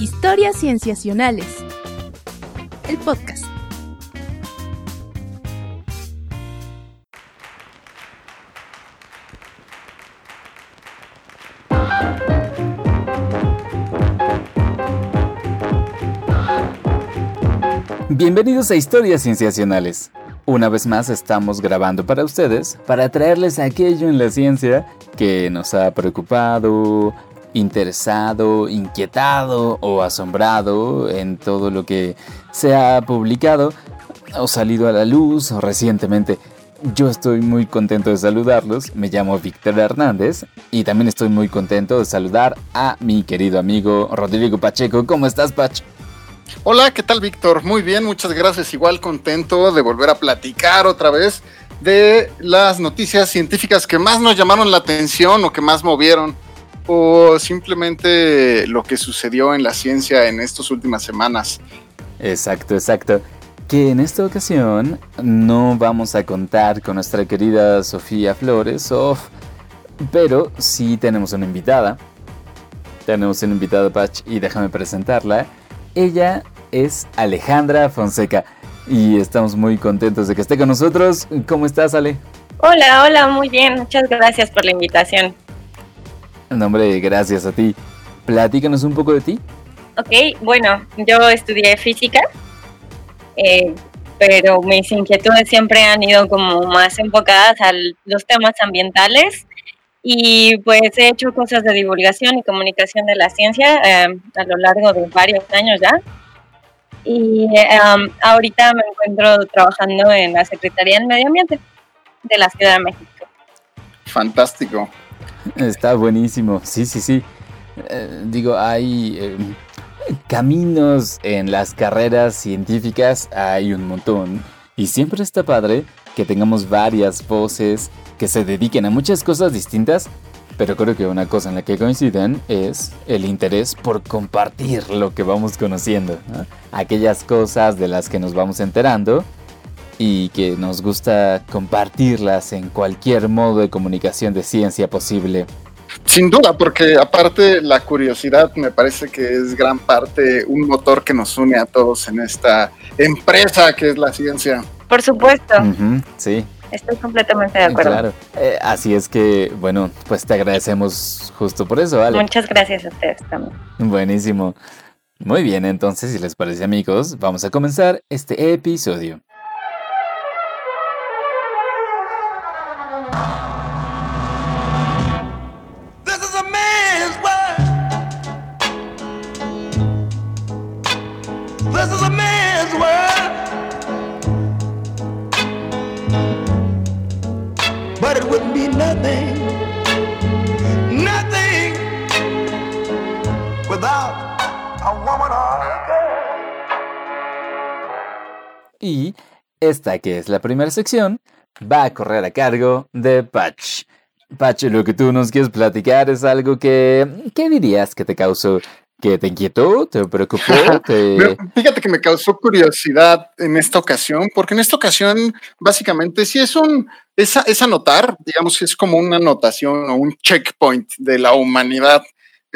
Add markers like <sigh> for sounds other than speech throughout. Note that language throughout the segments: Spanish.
Historias Cienciacionales. El podcast. Bienvenidos a Historias Cienciacionales. Una vez más estamos grabando para ustedes para traerles aquello en la ciencia que nos ha preocupado, interesado, inquietado o asombrado en todo lo que se ha publicado o salido a la luz recientemente. Yo estoy muy contento de saludarlos, me llamo Víctor Hernández y también estoy muy contento de saludar a mi querido amigo Rodrigo Pacheco. ¿Cómo estás, Pach? Hola, ¿qué tal, Víctor? Muy bien, muchas gracias. Igual contento de volver a platicar otra vez de las noticias científicas que más nos llamaron la atención o que más movieron o simplemente lo que sucedió en la ciencia en estas últimas semanas. Exacto, exacto. Que en esta ocasión no vamos a contar con nuestra querida Sofía Flores, pero sí tenemos una invitada. Tenemos una invitada, Patch, y déjame presentarla. Ella es Alejandra Fonseca y estamos muy contentos de que esté con nosotros. ¿Cómo estás, Ale? Hola, hola, muy bien. Muchas gracias por la invitación. <laughs> No, hombre, gracias a ti. Platícanos un poco de ti. Ok, bueno, yo estudié física, eh, pero mis inquietudes siempre han ido como más enfocadas a los temas ambientales y pues he hecho cosas de divulgación y comunicación de la ciencia eh, a lo largo de varios años ya. Y um, ahorita me encuentro trabajando en la Secretaría del Medio Ambiente de la Ciudad de México. Fantástico. Está buenísimo, sí, sí, sí. Eh, digo, hay eh, caminos en las carreras científicas, hay un montón. Y siempre está padre que tengamos varias voces que se dediquen a muchas cosas distintas, pero creo que una cosa en la que coinciden es el interés por compartir lo que vamos conociendo. Aquellas cosas de las que nos vamos enterando y que nos gusta compartirlas en cualquier modo de comunicación de ciencia posible. Sin duda, porque aparte la curiosidad me parece que es gran parte un motor que nos une a todos en esta empresa que es la ciencia. Por supuesto. sí. Estoy completamente de acuerdo. Claro. Eh, así es que, bueno, pues te agradecemos justo por eso, ¿vale? Muchas gracias a ustedes también. Buenísimo. Muy bien, entonces, si les parece amigos, vamos a comenzar este episodio. Y esta que es la primera sección va a correr a cargo de Patch. Patch, lo que tú nos quieres platicar es algo que, ¿qué dirías que te causó? ¿Que te inquietó? ¿Te preocupó? <laughs> Fíjate que me causó curiosidad en esta ocasión, porque en esta ocasión básicamente sí es un, es, es anotar, digamos que es como una anotación o un checkpoint de la humanidad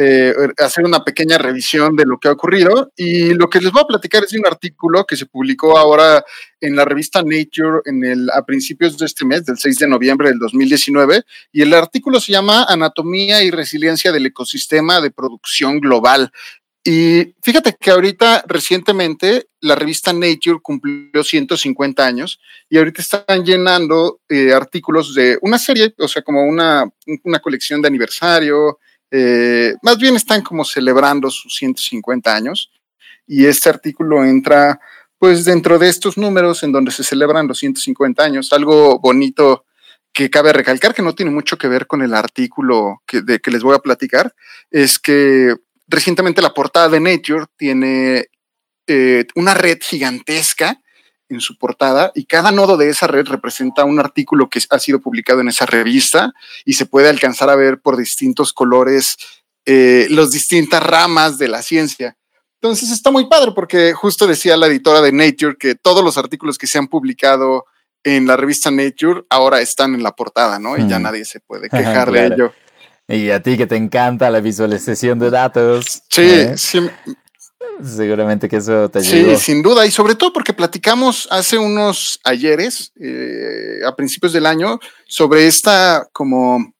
eh, hacer una pequeña revisión de lo que ha ocurrido y lo que les voy a platicar es un artículo que se publicó ahora en la revista Nature en el, a principios de este mes, del 6 de noviembre del 2019, y el artículo se llama Anatomía y Resiliencia del Ecosistema de Producción Global. Y fíjate que ahorita recientemente la revista Nature cumplió 150 años y ahorita están llenando eh, artículos de una serie, o sea, como una, una colección de aniversario, eh, más bien están como celebrando sus 150 años y este artículo entra pues dentro de estos números en donde se celebran los 150 años, algo bonito que cabe recalcar que no tiene mucho que ver con el artículo que, de que les voy a platicar, es que recientemente la portada de Nature tiene eh, una red gigantesca en su portada y cada nodo de esa red representa un artículo que ha sido publicado en esa revista y se puede alcanzar a ver por distintos colores eh, las distintas ramas de la ciencia. Entonces está muy padre porque justo decía la editora de Nature que todos los artículos que se han publicado en la revista Nature ahora están en la portada, ¿no? Y ya nadie se puede <laughs> quejar de ello. Y a ti que te encanta la visualización de datos. Sí, ¿eh? sí Seguramente que eso te ayudó. Sí, sin duda, y sobre todo porque platicamos hace unos ayeres, eh, a principios del año, sobre esta como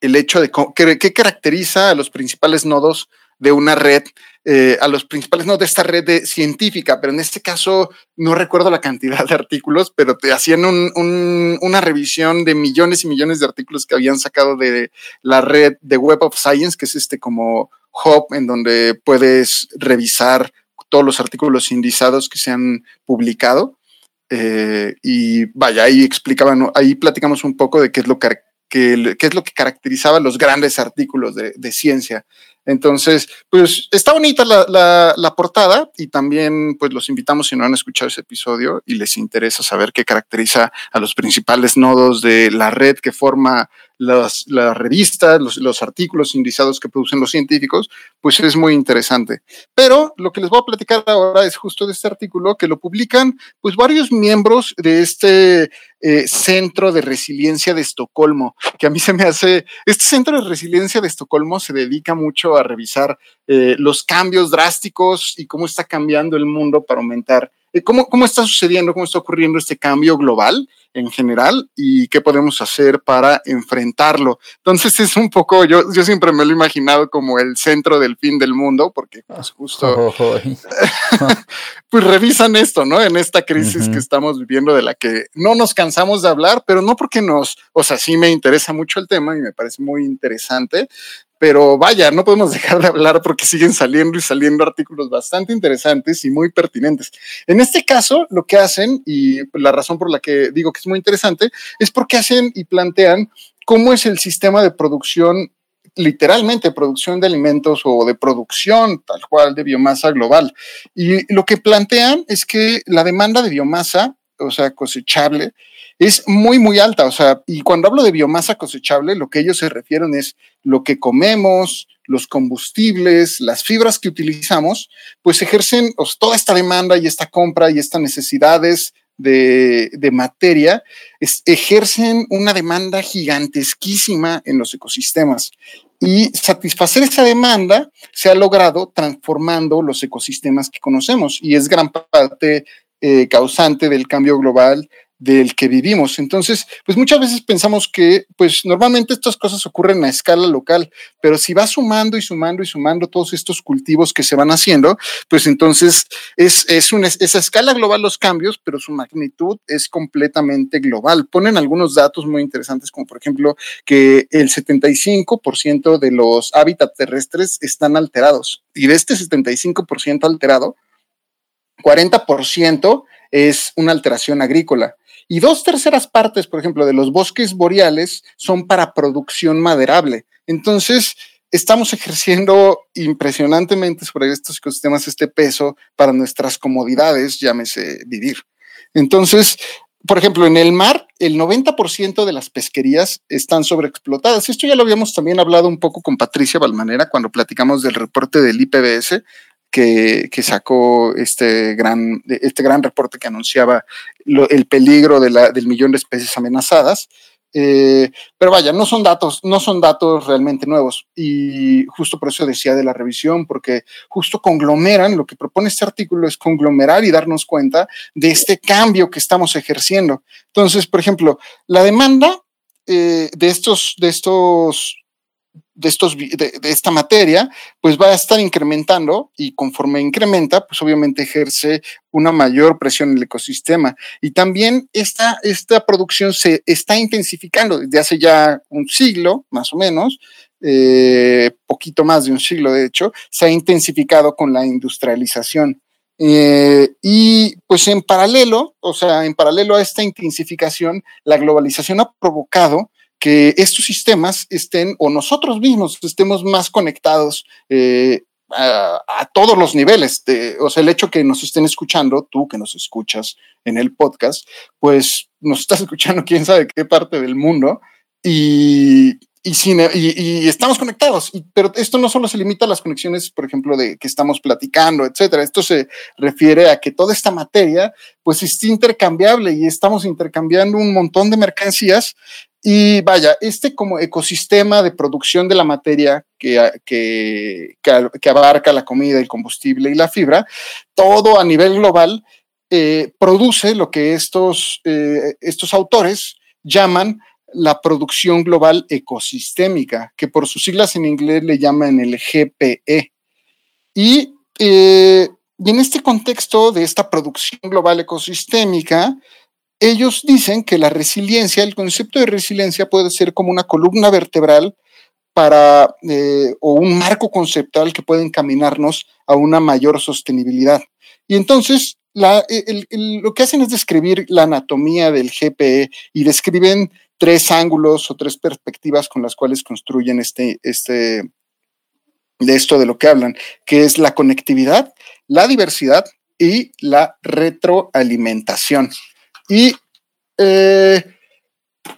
el hecho de qué caracteriza a los principales nodos de una red, eh, a los principales nodos de esta red de, científica, pero en este caso no recuerdo la cantidad de artículos, pero te hacían una revisión de millones y millones de artículos que habían sacado de la red de Web of Science, que es este como hub en donde puedes revisar todos los artículos indizados que se han publicado. Eh, y vaya, ahí explicaban, ahí platicamos un poco de qué es lo que, es lo que caracterizaba los grandes artículos de, ciencia. Entonces, pues está bonita la, la, portada y también pues los invitamos si no han escuchado ese episodio y les interesa saber qué caracteriza a los principales nodos de la red que forma las, revistas, los, los, artículos indizados que producen los científicos, pues es muy interesante. Pero lo que les voy a platicar ahora es justo de este artículo que lo publican pues varios miembros de este eh, Centro de Resiliencia de Estocolmo, que a mí se me hace, este Centro de Resiliencia de Estocolmo se dedica mucho a revisar eh, los cambios drásticos y cómo está cambiando el mundo para aumentar, cómo, cómo está sucediendo, cómo está ocurriendo este cambio global en general y qué podemos hacer para enfrentarlo. Entonces es un poco, yo, yo siempre me lo he imaginado como el centro del fin del mundo, porque pues justo, <laughs> pues revisan esto, ¿no? En esta crisis que estamos viviendo de la que no nos cansamos de hablar, pero no porque nos, o sea, sí me interesa mucho el tema y me parece muy interesante, pero vaya, no podemos <laughs> dejar de hablar porque siguen saliendo y saliendo artículos bastante interesantes y muy pertinentes. En este caso, lo que hacen, y la razón por la que digo que es muy interesante, es porque hacen y plantean cómo es el sistema de producción literalmente producción de alimentos o de producción tal cual de biomasa global. Y lo que plantean es que la demanda de biomasa, o sea, cosechable, es muy, muy alta. O sea, y cuando hablo de biomasa cosechable, lo que ellos se refieren es lo que comemos, los combustibles, las fibras que utilizamos, pues ejercen toda esta demanda y esta compra y estas necesidades de, de materia, ejercen una demanda gigantesquísima en los ecosistemas. Y satisfacer esa demanda se ha logrado transformando los ecosistemas que conocemos y es gran parte eh, causante del cambio global del que vivimos. Entonces, pues muchas veces pensamos que, pues normalmente estas cosas ocurren a escala local, pero si vas sumando y sumando y sumando todos estos cultivos que se van haciendo, pues entonces es, es una esa escala global los cambios, pero su magnitud es completamente global. Ponen algunos datos muy interesantes, como por ejemplo que el 75% de los hábitats terrestres están alterados y de este 75% alterado, 40% es una alteración agrícola. Y dos terceras partes, por ejemplo, de los bosques boreales son para producción maderable. Entonces, estamos ejerciendo impresionantemente sobre estos ecosistemas este peso para nuestras comodidades, llámese vivir. Entonces, por ejemplo, en el mar, el 90% de las pesquerías están sobreexplotadas. Esto ya lo habíamos también hablado un poco con Patricia Balmanera cuando platicamos del reporte del IPBS, que, sacó este gran, este gran reporte que anunciaba el peligro de la, del millón de especies amenazadas. Eh, pero vaya, no son datos, no son datos realmente nuevos. Y justo por eso decía de la revisión, porque justo conglomeran, lo que propone este artículo es conglomerar y darnos cuenta de este cambio que estamos ejerciendo. Entonces, por ejemplo, la demanda eh, de estos, de estos de, estos, de, esta materia, pues va a estar incrementando y conforme incrementa, pues obviamente ejerce una mayor presión en el ecosistema. Y también esta, esta producción se está intensificando desde hace ya un siglo, más o menos, eh, poquito más de un siglo de hecho, se ha intensificado con la industrialización. Eh, y pues en paralelo, o sea, en paralelo a esta intensificación, la globalización ha provocado que estos sistemas estén o nosotros mismos estemos más conectados eh, a, todos los niveles. o sea, el hecho que nos estén escuchando, tú que nos escuchas en el podcast, pues nos estás <laughs> escuchando quién sabe qué parte del mundo y, y, estamos conectados. pero esto no solo se limita a las conexiones, por ejemplo, de que estamos platicando, etcétera. Esto se refiere a que toda esta materia, pues, es intercambiable y estamos intercambiando un montón de mercancías Y vaya, este como ecosistema de producción de la materia que, que, que, abarca la comida, el combustible y la fibra, todo a nivel global eh, produce lo que estos, eh, estos autores llaman la producción global ecosistémica, que por sus siglas en inglés le llaman el GPE. Y, eh, y en este contexto de esta producción global ecosistémica, ellos dicen que la resiliencia, el concepto de resiliencia puede ser como una columna vertebral para, eh, o un marco conceptual que puede encaminarnos a una mayor sostenibilidad. Y entonces, lo que hacen es describir la anatomía del GPE y describen tres ángulos o tres perspectivas con las cuales construyen este, este, de esto de lo que hablan, que es la conectividad, la diversidad y la retroalimentación. Y, eh,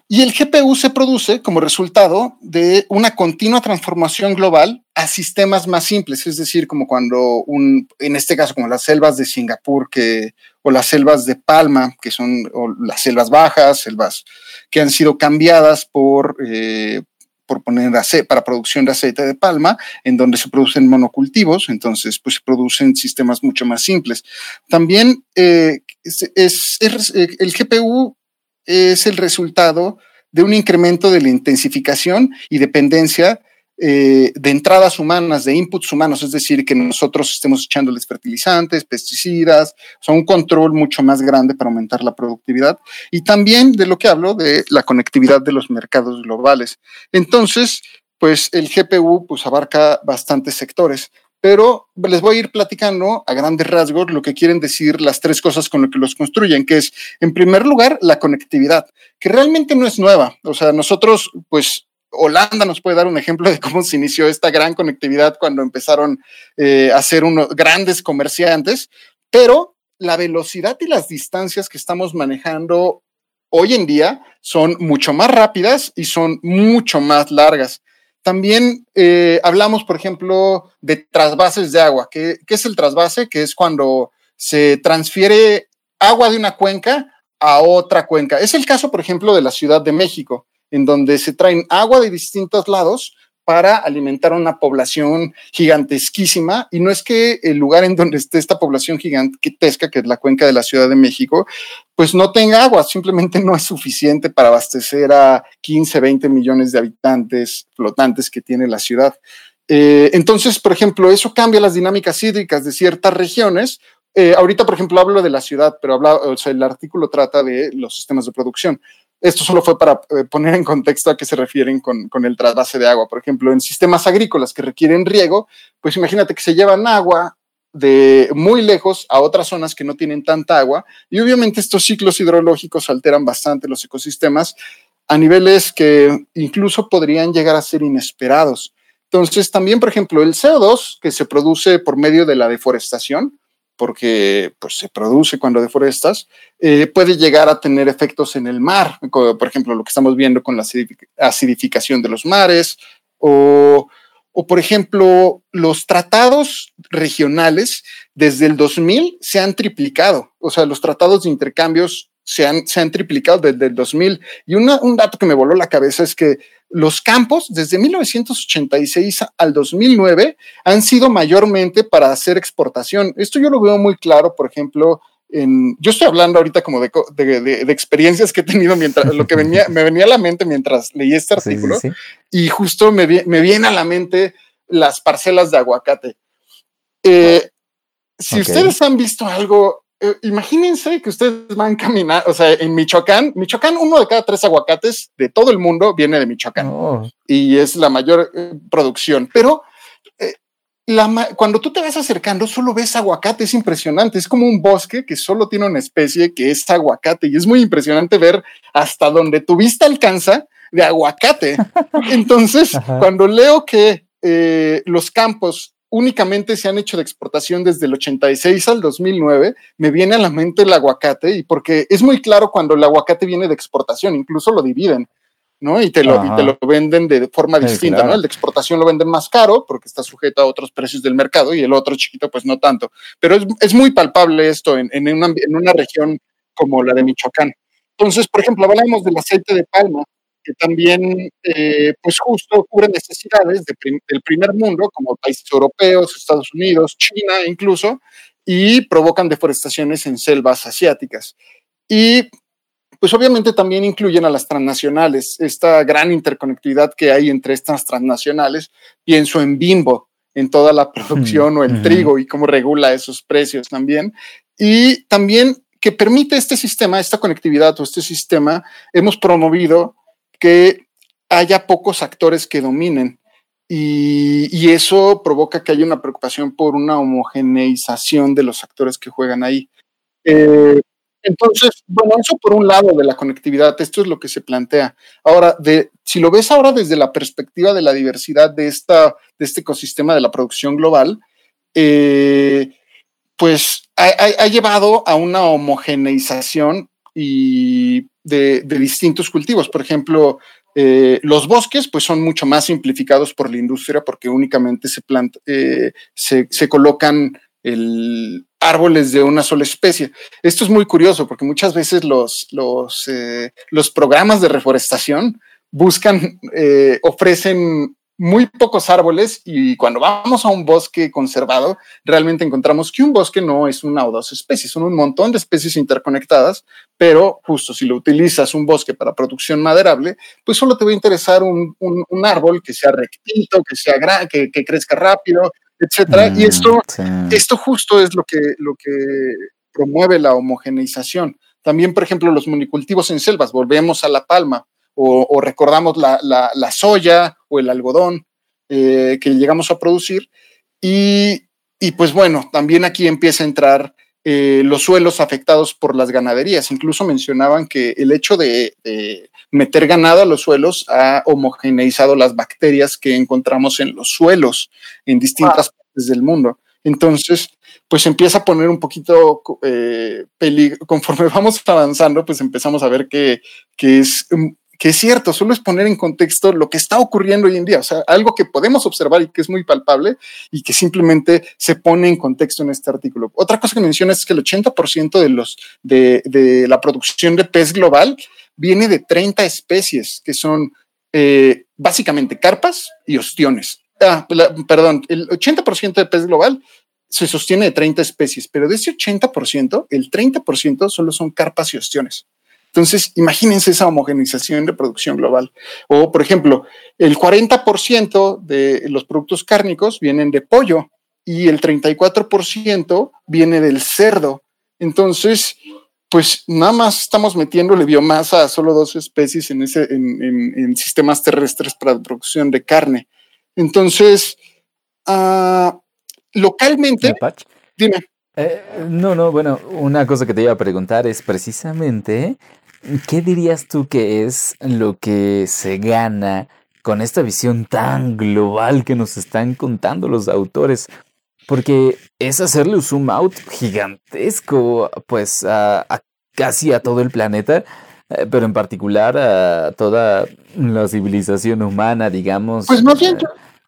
y el GPU se produce como resultado de una continua transformación global a sistemas más simples, es decir, como cuando un, en este caso, como las selvas de Singapur que, o las selvas de Palma, que son las selvas bajas, selvas que han sido cambiadas por, eh, por poner para producción de aceite de palma, en donde se producen monocultivos, entonces pues se producen sistemas mucho más simples. También eh, es, el GPU es el resultado de un incremento de la intensificación y dependencia eh, de entradas humanas, de inputs humanos, es decir, que nosotros estemos echándoles fertilizantes, pesticidas, o sea, un control mucho más grande para aumentar la productividad. Y también de lo que hablo, de la conectividad de los mercados globales. Entonces, pues el GPU pues abarca bastantes sectores pero les voy a ir platicando a grandes rasgos lo que quieren decir las tres cosas con lo que los construyen, que es, en primer lugar, la conectividad, que realmente no es nueva. O sea, nosotros, pues, Holanda nos puede dar un ejemplo de cómo se inició esta gran conectividad cuando empezaron eh, a ser unos grandes comerciantes, pero la velocidad y las distancias que estamos manejando hoy en día son mucho más rápidas y son mucho más largas. También eh, hablamos, por ejemplo, de trasvases de agua. ¿Qué, ¿Qué, es el trasvase? Que es cuando se transfiere agua de una cuenca a otra cuenca. Es el caso, por ejemplo, de la Ciudad de México, en donde se traen agua de distintos lados para alimentar una población gigantesquísima. Y no es que el lugar en donde esté esta población gigantesca, que es la cuenca de la Ciudad de México, pues no tenga agua, simplemente no es suficiente para abastecer a 15, 20 millones de habitantes flotantes que tiene la ciudad. Eh, entonces, por ejemplo, eso cambia las dinámicas hídricas de ciertas regiones. Eh, ahorita, por ejemplo, hablo de la ciudad, pero habla, el artículo trata de los sistemas de producción. Esto solo fue para eh, poner en contexto a qué se refieren con, con, el trasvase de agua. Por ejemplo, en sistemas agrícolas que requieren riego, pues imagínate que se llevan agua de muy lejos a otras zonas que no tienen tanta agua y obviamente estos ciclos hidrológicos alteran bastante los ecosistemas a niveles que incluso podrían llegar a ser inesperados. Entonces, también, por ejemplo, el CO2 que se produce por medio de la deforestación, porque pues, se produce cuando deforestas, eh, puede llegar a tener efectos en el mar, por ejemplo, lo que estamos viendo con la acidificación de los mares, o, o por ejemplo, los tratados regionales desde el 2000 se han triplicado, o sea, los tratados de intercambios se han, se han triplicado desde el 2000. Y un dato que me voló la cabeza es que los campos desde 1986 al 2009 han sido mayormente para hacer exportación. Esto yo lo veo muy claro, por ejemplo, en, yo estoy hablando ahorita como de, de, experiencias que he tenido mientras, lo que venía, me venía a la mente mientras leí este artículo y justo me, me, viene a la mente las parcelas de aguacate. Eh, si ustedes han visto algo eh, imagínense que ustedes van a caminar, o sea, en Michoacán, Michoacán, uno de cada tres aguacates de todo el mundo viene de Michoacán oh. y es la mayor eh, producción. Pero eh, cuando tú te vas acercando, solo ves aguacate, es impresionante. Es como un bosque que solo tiene una especie que es aguacate y es muy impresionante ver hasta donde tu vista alcanza de aguacate. <laughs> Entonces, cuando leo que los campos únicamente se han hecho de exportación desde el 86 al 2009, me viene a la mente el aguacate y porque es muy claro cuando el aguacate viene de exportación, incluso lo dividen, ¿no? Y te lo, te lo venden de forma distinta, ¿no? El de exportación lo venden más caro porque está sujeto a otros precios del mercado y el otro chiquito pues no tanto. Pero es, es muy palpable esto en, en, una, en una región como la de Michoacán. Entonces, por ejemplo, hablamos del aceite de palma que también, eh, pues justo cubre necesidades del primer mundo, como países europeos, Estados Unidos, China incluso, y provocan deforestaciones en selvas asiáticas. Y pues obviamente también incluyen a las transnacionales, esta gran interconectividad que hay entre estas transnacionales. Pienso en Bimbo, en toda la producción o el trigo y cómo regula esos precios también. Y también que permite este sistema, esta conectividad o este sistema, hemos promovido que haya pocos actores que dominen. Y, eso provoca que haya una preocupación por una homogeneización de los actores que juegan ahí. Eh, entonces, bueno, eso por un lado de la conectividad, esto es lo que se plantea. Ahora, de, si lo ves ahora desde la perspectiva de la diversidad de, esta, de este ecosistema de la producción global, eh, pues ha, llevado a una homogeneización y de, distintos cultivos. Por ejemplo, eh, los bosques pues son mucho más simplificados por la industria porque únicamente se, eh, se, colocan árboles de una sola especie. Esto es muy curioso porque muchas veces los, los, eh, programas de reforestación buscan, ofrecen muy pocos árboles y cuando vamos a un bosque conservado, realmente encontramos que un bosque no es una o dos especies, son un montón de especies interconectadas, pero justo si lo utilizas un bosque para producción maderable, pues solo te va a interesar un, un, árbol que sea rectito, que sea que, que crezca rápido, etcétera. y mm, esto, esto justo es lo que, lo que promueve la homogeneización. También, por ejemplo, los monocultivos en selvas, volvemos a la palma o, recordamos la, la, soya o el algodón eh, que llegamos a producir. Y, y, pues bueno, también aquí empieza a entrar eh, los suelos afectados por las ganaderías. Incluso mencionaban que el hecho de, meter ganado a los suelos ha homogeneizado las bacterias que encontramos en los suelos en distintas partes del mundo. Entonces, pues empieza a poner un poquito eh, peligro. Conforme <laughs> vamos avanzando, pues empezamos a ver que, que es que es cierto, solo es poner en contexto lo que está ocurriendo hoy en día, o sea, algo que podemos observar y que es muy palpable y que simplemente se pone en contexto en este artículo. Otra cosa que menciona es que el 80% de, los, de, de, la producción de pez global viene de 30 especies, que son eh, básicamente carpas y ostiones. Ah, perdón, el 80% de pez global se sostiene de 30 especies, pero de ese 80%, el 30% solo son carpas y ostiones. Entonces, imagínense esa homogeneización de producción global. O, por ejemplo, el 40% de los productos cárnicos vienen de pollo y el 34% viene del cerdo. Entonces, pues nada más estamos metiéndole biomasa a solo dos especies en, ese, en, sistemas terrestres para producción de carne. Entonces, uh, localmente, dime. Eh, no, no, bueno, una cosa que te iba a preguntar es precisamente ¿Qué dirías tú que es lo que se gana con esta visión tan global que nos están contando los autores? Porque es hacerle un zoom out gigantesco, pues a, casi a todo el planeta, eh, pero en particular a toda la civilización humana, digamos. Pues más bien,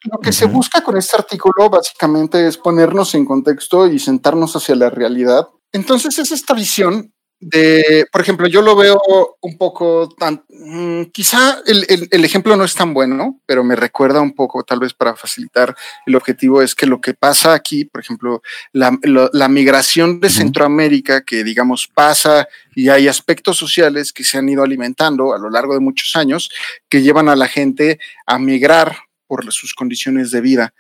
lo que se busca con este artículo básicamente es ponernos en contexto y sentarnos hacia la realidad. Entonces es esta visión de, por ejemplo, yo lo veo un poco tan, mm, quizá el, el, ejemplo no es tan bueno, pero me recuerda un poco, tal vez para facilitar el objetivo, es que lo que pasa aquí, por ejemplo, la, la migración de Centroamérica, que digamos pasa y hay aspectos sociales que se han ido alimentando a lo largo de muchos años, que llevan a la gente a migrar por sus condiciones de vida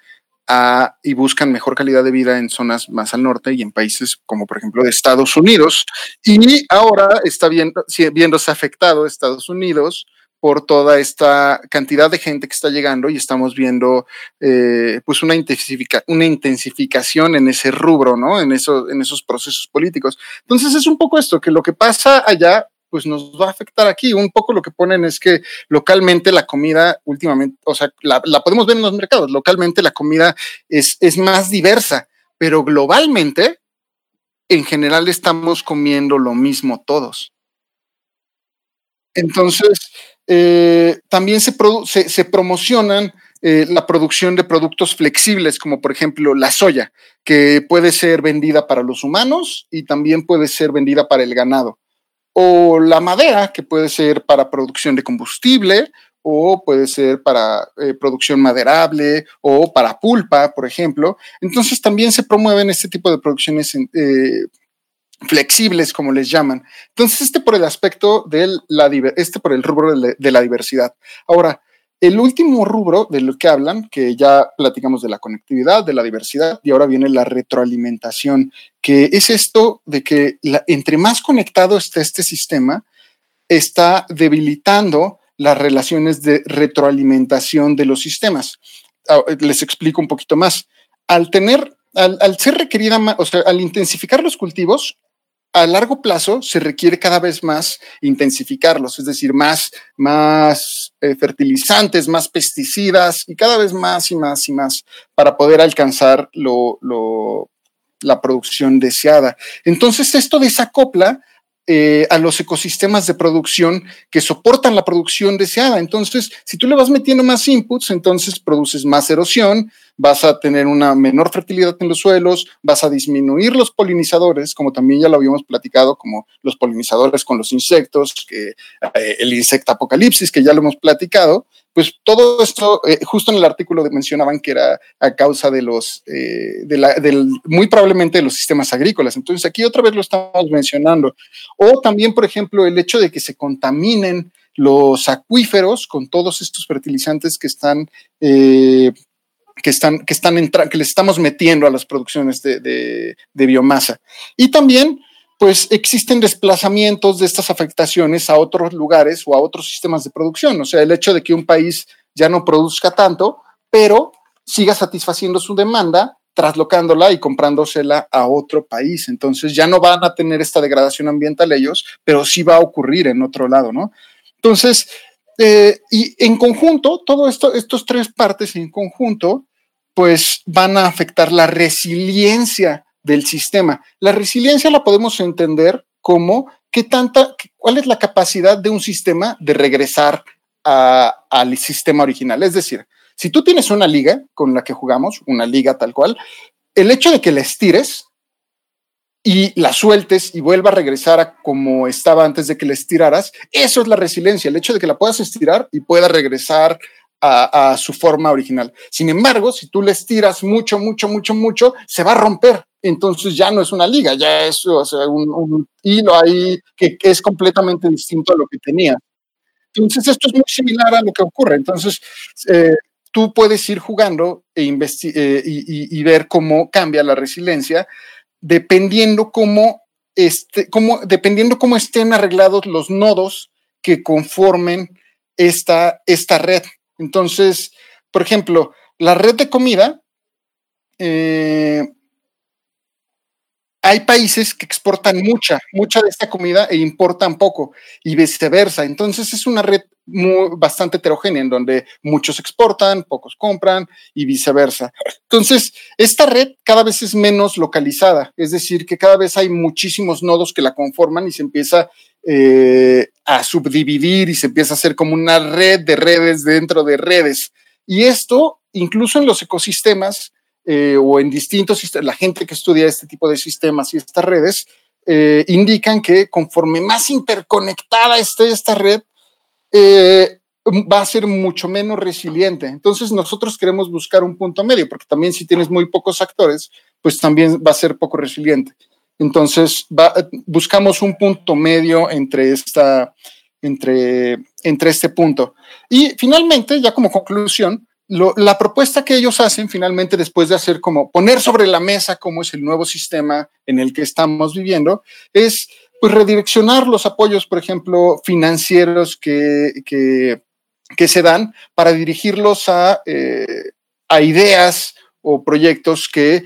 y buscan mejor calidad de vida en zonas más al norte y en países como por ejemplo de Estados Unidos. Y ahora está viendo, viéndose afectado Estados Unidos por toda esta cantidad de gente que está llegando y estamos viendo eh, pues una, una intensificación en ese rubro, ¿no? En, eso, en esos procesos políticos. Entonces es un poco esto, que lo que pasa allá pues nos va a afectar aquí. Un poco lo que ponen es que localmente la comida últimamente, o sea, la, podemos ver en los mercados, localmente la comida es, es más diversa, pero globalmente, en general estamos comiendo lo mismo todos. Entonces, eh, también se, se, promocionan eh, la producción de productos flexibles, como por ejemplo la soya, que puede ser vendida para los humanos y también puede ser vendida para el ganado. O la madera, que puede ser para producción de combustible, o puede ser para eh, producción maderable o para pulpa, por ejemplo. Entonces también se promueven este tipo de producciones eh, flexibles, como les llaman. Entonces, este por el aspecto de la, este por el rubro de la diversidad. Ahora, el último rubro de lo que hablan, que ya platicamos de la conectividad, de la diversidad, y ahora viene la retroalimentación, que es esto de que entre más conectado está este sistema, está debilitando las relaciones de retroalimentación de los sistemas. Ah, les explico un poquito más. Al tener, al, al ser requerida, o sea, al intensificar los cultivos, a largo plazo se requiere cada vez más intensificarlos, es decir, más, más eh, fertilizantes, más pesticidas y cada vez más y más y más para poder alcanzar lo, la producción deseada. Entonces, esto desacopla eh, a los ecosistemas de producción que soportan la producción deseada. Entonces, si tú le vas metiendo más inputs, entonces produces más erosión, vas a tener una menor fertilidad en los suelos, vas a disminuir los polinizadores, como también ya lo habíamos platicado, como los polinizadores con los insectos, que, eh, el insecto apocalipsis, que ya lo hemos platicado, pues todo esto, eh, justo en el artículo mencionaban que era a causa de los, eh, de la, del, muy probablemente de los sistemas agrícolas. Entonces aquí otra vez lo estamos mencionando. O también, por ejemplo, el hecho de que se contaminen los acuíferos con todos estos fertilizantes que están eh, que están, que están que le estamos metiendo a las producciones de, de, biomasa. Y también, pues existen desplazamientos de estas afectaciones a otros lugares o a otros sistemas de producción. O sea, el hecho de que un país ya no produzca tanto, pero siga satisfaciendo su demanda, traslocándola y comprándosela a otro país. Entonces ya no van a tener esta degradación ambiental ellos, pero sí va a ocurrir en otro lado, ¿no? Entonces, eh, y en conjunto, todo esto, estos tres partes en conjunto, pues van a afectar la resiliencia del sistema. La resiliencia la podemos entender como qué tanta, cuál es la capacidad de un sistema de regresar al sistema original. Es decir, si tú tienes una liga con la que jugamos, una liga tal cual, el hecho de que la estires y la sueltes y vuelva a regresar a como estaba antes de que la estiraras, eso es la resiliencia, el hecho de que la puedas estirar y pueda regresar a, su forma original. Sin embargo, si tú le estiras mucho, mucho, mucho, mucho, se va a romper. Entonces ya no es una liga, ya es un, hilo ahí que, es completamente distinto a lo que tenía. Entonces esto es muy similar a lo que ocurre. Entonces eh, tú puedes ir jugando e eh, y, y, ver cómo cambia la resiliencia dependiendo cómo, este, cómo, dependiendo cómo estén arreglados los nodos que conformen esta, esta red. Entonces, por ejemplo, la red de comida, eh, hay países que exportan mucha, mucha de esta comida e importan poco y viceversa. Entonces es una red bastante heterogénea en donde muchos exportan, pocos compran y viceversa. Entonces, esta red cada vez es menos localizada, es decir, que cada vez hay muchísimos nodos que la conforman y se empieza eh, a subdividir y se empieza a hacer como una red de redes dentro de redes. Y esto, incluso en los ecosistemas eh, o en distintos sistemas, la gente que estudia este tipo de sistemas y estas redes, eh, indican que conforme más interconectada esté esta red, va a ser mucho menos resiliente. Entonces nosotros queremos buscar un punto medio, porque también si tienes muy pocos actores, pues también va a ser poco resiliente. Entonces, buscamos un punto medio entre, esta, entre, entre este punto. Y finalmente, ya como conclusión, la propuesta que ellos hacen finalmente después de hacer como poner sobre la mesa cómo es el nuevo sistema en el que estamos viviendo, es pues redireccionar los apoyos, por ejemplo, financieros que, que, se dan para dirigirlos a, eh, a ideas o proyectos que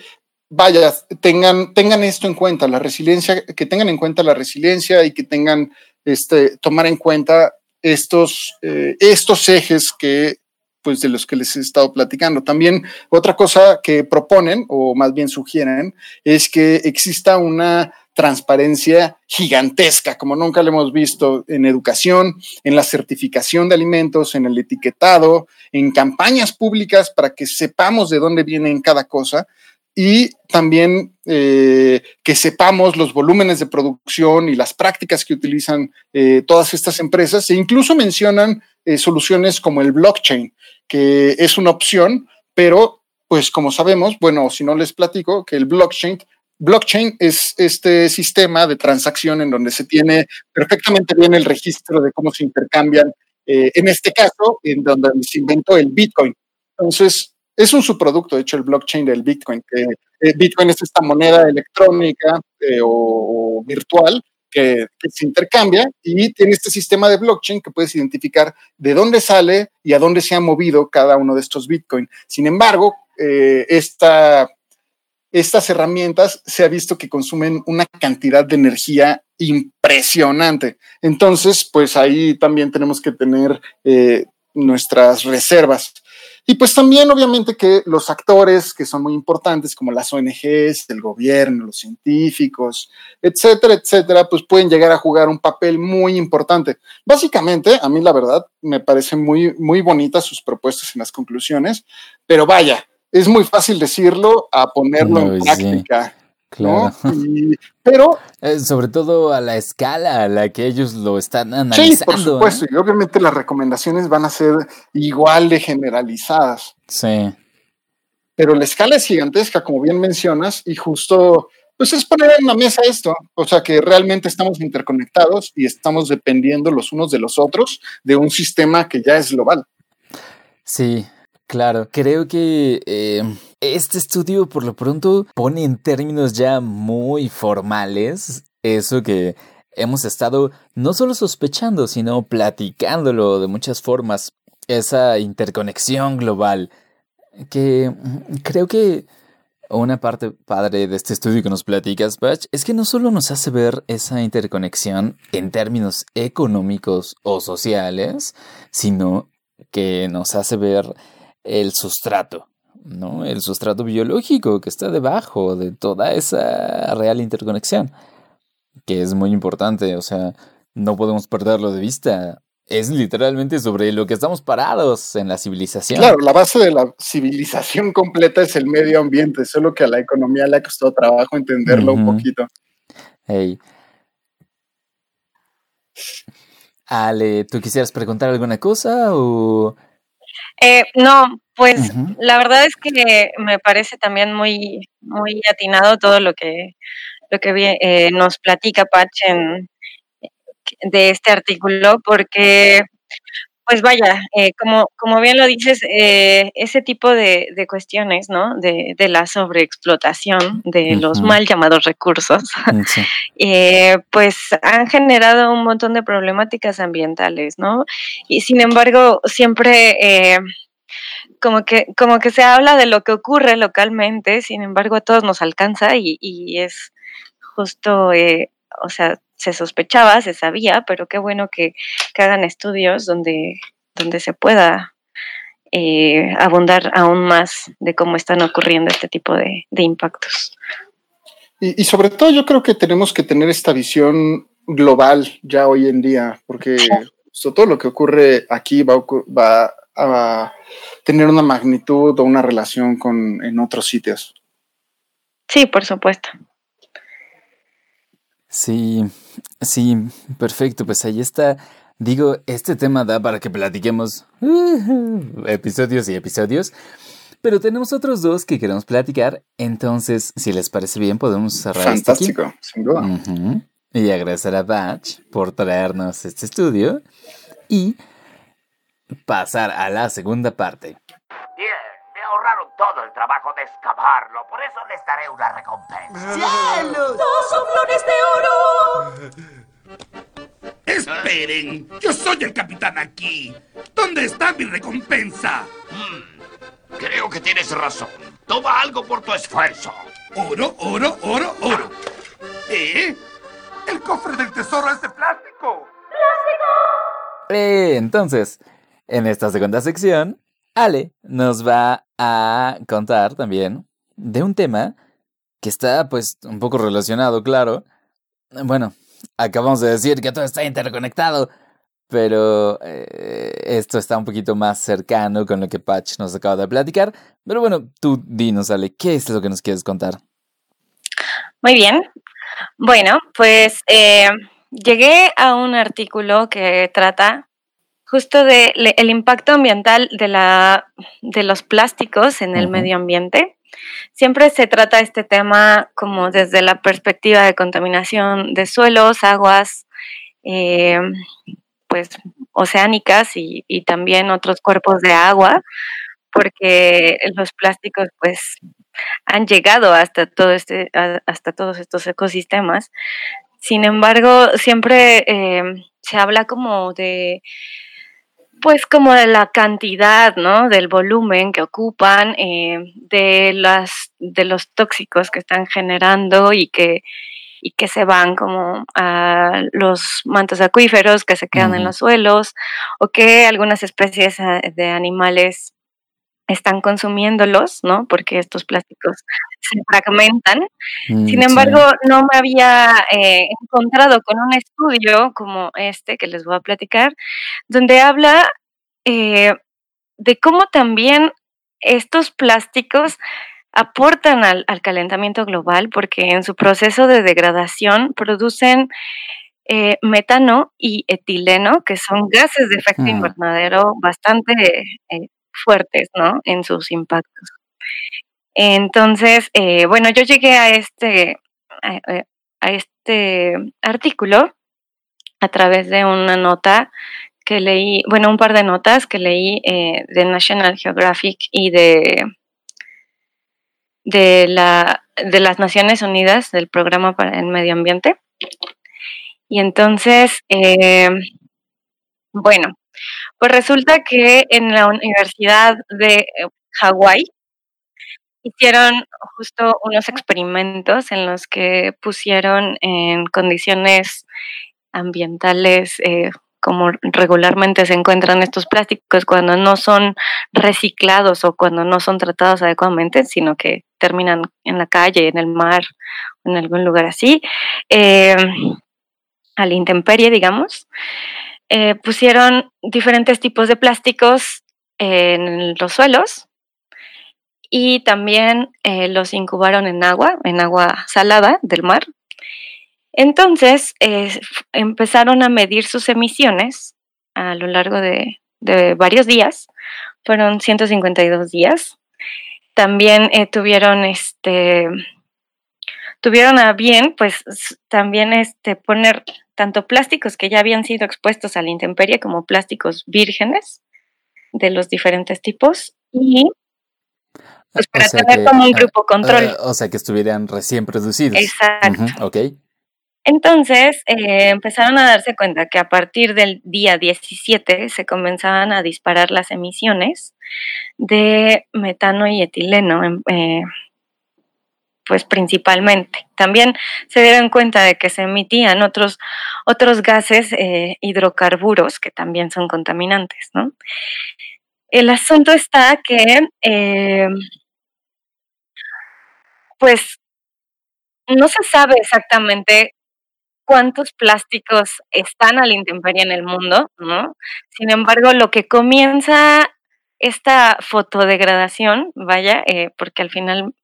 vaya, tengan, tengan esto en cuenta, la resiliencia, que tengan en cuenta la resiliencia y que tengan, este, tomar en cuenta estos, eh, estos ejes que, pues, de los que les he estado platicando. También otra cosa que proponen, o más bien sugieren, es que exista una transparencia gigantesca, como nunca lo hemos visto en educación, en la certificación de alimentos, en el etiquetado, en campañas públicas para que sepamos de dónde viene cada cosa y también eh, que sepamos los volúmenes de producción y las prácticas que utilizan eh, todas estas empresas e incluso mencionan eh, soluciones como el blockchain, que es una opción, pero pues como sabemos, bueno, si no les platico, que el blockchain Blockchain es este sistema de transacción en donde se tiene perfectamente bien el registro de cómo se intercambian, en este caso, en donde se inventó el Bitcoin. Entonces, es un subproducto, de hecho, el blockchain del Bitcoin, que eh, Bitcoin es esta moneda electrónica eh, o, virtual que, se intercambia y tiene este sistema de blockchain que puedes identificar de dónde sale y a dónde se ha movido cada uno de estos Bitcoin. Sin embargo, eh, esta, estas herramientas se ha visto que consumen una cantidad de energía impresionante. Entonces, pues ahí también tenemos que tener nuestras reservas. Y pues también obviamente que los actores que son muy importantes, como las ONGs, el gobierno, los científicos, etcétera, etcétera, pues pueden llegar a jugar un papel muy importante. Básicamente, a mí la verdad me parecen muy, muy bonitas sus propuestas en las conclusiones, pero vaya, es muy fácil decirlo a ponerlo en práctica. Claro. <laughs> pero. Eh, sobre todo a la escala a la que ellos lo están analizando. Sí, por supuesto. Y obviamente las recomendaciones van a ser igual de generalizadas. Sí. Pero la escala es gigantesca, como bien mencionas, y justo. Pues es poner en la mesa esto, o sea que realmente estamos interconectados y estamos dependiendo los unos de los otros de un sistema que ya es global. Sí, claro. Creo que eh, este estudio por lo pronto pone en términos ya muy formales eso que hemos estado no solo sospechando, sino platicándolo de muchas formas, esa interconexión global, que creo que una parte padre de este estudio que nos platicas, Patch, es que no solo nos hace ver esa interconexión en términos económicos o sociales, sino que nos hace ver el sustrato ¿no? El sustrato biológico que está debajo de toda esa real interconexión, que es muy importante, o sea, no podemos perderlo de vista. Es literalmente sobre lo que estamos parados en la civilización. Claro, la base de la civilización completa es el medio ambiente, solo que a la economía le ha costado trabajo entenderlo un poquito. Hey. Ale, ¿tú quisieras preguntar alguna cosa o...? Eh, no, pues la verdad es que me parece también muy, muy atinado todo lo que, lo que eh, nos platica Patch en, de este artículo, porque, pues vaya, eh, como, como bien lo dices, eh, ese tipo de, de cuestiones, ¿no? De, de, la sobreexplotación de los mal llamados recursos, <laughs> pues han generado un montón de problemáticas ambientales, ¿no? Y sin embargo, siempre como que, como que se habla de lo que ocurre localmente, sin embargo a todos nos alcanza y, y es justo, eh, o sea, se sospechaba, se sabía, pero qué bueno que, que hagan estudios donde, donde se pueda eh, abundar aún más de cómo están ocurriendo este tipo de, de impactos. Y, y, sobre todo yo creo que tenemos que tener esta visión global ya hoy en día, porque todo lo que ocurre aquí va, va a tener una magnitud o una relación con en otros sitios. Sí, por supuesto. Sí, sí, perfecto. Pues ahí está. Digo, este tema da para que platiquemos episodios y episodios. Pero tenemos otros dos que queremos platicar. Entonces, si les parece bien, podemos cerrar. Fantástico, sin duda. Y agradecer a Batch por traernos este estudio. Y pasar a la segunda parte. Todo el trabajo de excavarlo, por eso les daré una recompensa. ¡Cielo! ¡Dos son flores de oro! Esperen, yo soy el capitán aquí. ¿Dónde está mi recompensa? Hmm, creo que tienes razón. Toma algo por tu esfuerzo. Oro, oro, oro, oro. ¿Eh? El cofre del tesoro es de plástico. ¡Plástico! Eh, entonces, en esta segunda sección, Ale nos va a contar también de un tema que está pues un poco relacionado, claro. Bueno, acabamos de decir que todo está interconectado, pero eh, esto está un poquito más cercano con lo que Patch nos acaba de platicar. Pero bueno, tú dinos, Ale, ¿qué es lo que nos quieres contar? Muy bien. Bueno, pues eh, llegué a un artículo que trata justo de el impacto ambiental de, la, de los plásticos en el medio ambiente. Siempre se trata este tema como desde la perspectiva de contaminación de suelos, aguas, eh, pues oceánicas y, también otros cuerpos de agua, porque los plásticos pues han llegado hasta todo este, hasta todos estos ecosistemas. Sin embargo, siempre eh, se habla como de pues como de la cantidad, ¿no? Del volumen que ocupan, eh, de las de los tóxicos que están generando y que y que se van como a los mantos acuíferos que se quedan en los suelos o que algunas especies eh, de animales están consumiéndolos, ¿no? Porque estos plásticos se fragmentan. Mm, Sin embargo, no me había eh, encontrado con un estudio como este que les voy a platicar, donde habla eh, de cómo también estos plásticos aportan al, calentamiento global porque en su proceso de degradación producen eh, metano y etileno, que son gases de efecto mm. invernadero bastante fuertes, ¿no? En sus impactos. Entonces, eh, bueno, yo llegué a este, a, este artículo a través de una nota que leí, bueno, un par de notas que leí eh, de National Geographic y de, de, la, de las Naciones Unidas, del Programa para el Medio Ambiente. Y entonces, eh, bueno, pues resulta que en la Universidad de eh, Hawái hicieron justo unos experimentos en los que pusieron en condiciones ambientales eh, como regularmente se encuentran estos plásticos cuando no son reciclados o cuando no son tratados adecuadamente, sino que terminan en la calle, en el mar, en algún lugar así, eh, a la intemperie, digamos. Eh, pusieron diferentes tipos de plásticos en los suelos y también eh, los incubaron en agua, en agua salada del mar. Entonces eh, empezaron a medir sus emisiones a lo largo de, varios días, fueron 152 días. También tuvieron este tuvieron a bien, pues también este, poner tanto plásticos que ya habían sido expuestos a la intemperie como plásticos vírgenes de los diferentes tipos y pues para tener como un grupo control. Uh, o sea, que estuvieran recién producidos. Exacto. ok. Entonces eh, empezaron a darse cuenta que a partir del día 17 se comenzaban a disparar las emisiones de metano y etileno eh, pues principalmente. También se dieron cuenta de que se emitían otros, otros gases eh, hidrocarburos que también son contaminantes, ¿no? El asunto está que, eh, pues, no se sabe exactamente cuántos plásticos están a la intemperie en el mundo, ¿no? Sin embargo, lo que comienza esta fotodegradación, vaya, eh, porque al final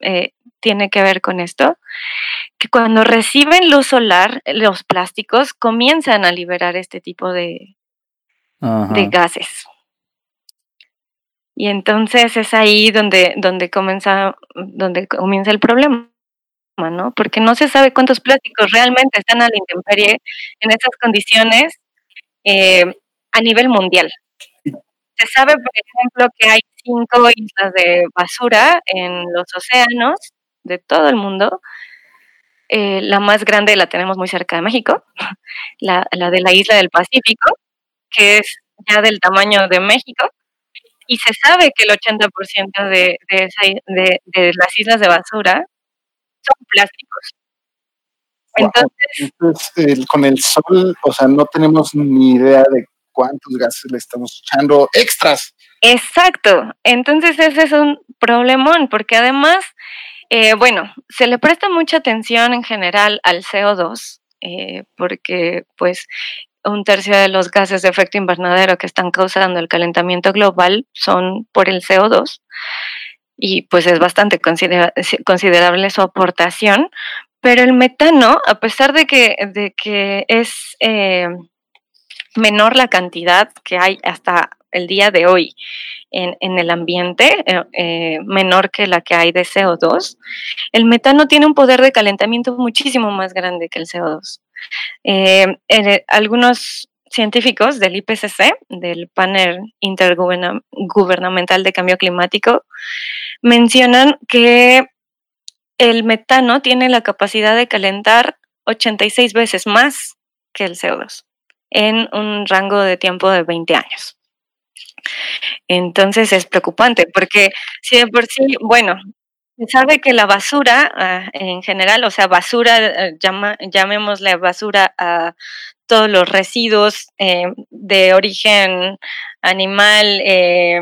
tiene que ver con esto, que cuando reciben luz solar, los plásticos comienzan a liberar este tipo de, de gases. Y entonces es ahí donde, donde, comienza, donde comienza el problema, ¿no? Porque no se sabe cuántos plásticos realmente están a la intemperie en esas condiciones eh, a nivel mundial. Se sabe, por ejemplo, que hay cinco islas de basura en los océanos de todo el mundo. Eh, la más grande la tenemos muy cerca de México, <laughs> la, de la isla del Pacífico, que es ya del tamaño de México, y se sabe que el 80% de, de, de, las islas de basura son plásticos. Entonces, con el sol, o sea, no tenemos ni idea de cuántos gases le estamos echando extras. Exacto. Entonces ese es un problemón, porque además eh, bueno, se le presta mucha atención en general al CO2, eh, porque pues un tercio de los gases de efecto invernadero que están causando el calentamiento global son por el CO2 y pues es bastante considerable su aportación, Pero el metano, a pesar de que, de que es eh, menor la cantidad que hay hasta el día de hoy en, el ambiente, eh, eh, menor que la que hay de CO2, el metano tiene un poder de calentamiento muchísimo más grande que el CO2. algunos científicos del IPCC, del Panel Intergubernamental de Cambio Climático, mencionan que el metano tiene la capacidad de calentar 86 veces más que el CO2 en un rango de tiempo de 20 años. Entonces es preocupante porque si de por sí, bueno, se sabe que la basura ah, en general, o sea, basura, eh, llamémosle basura a todos los residuos eh, de origen animal, eh,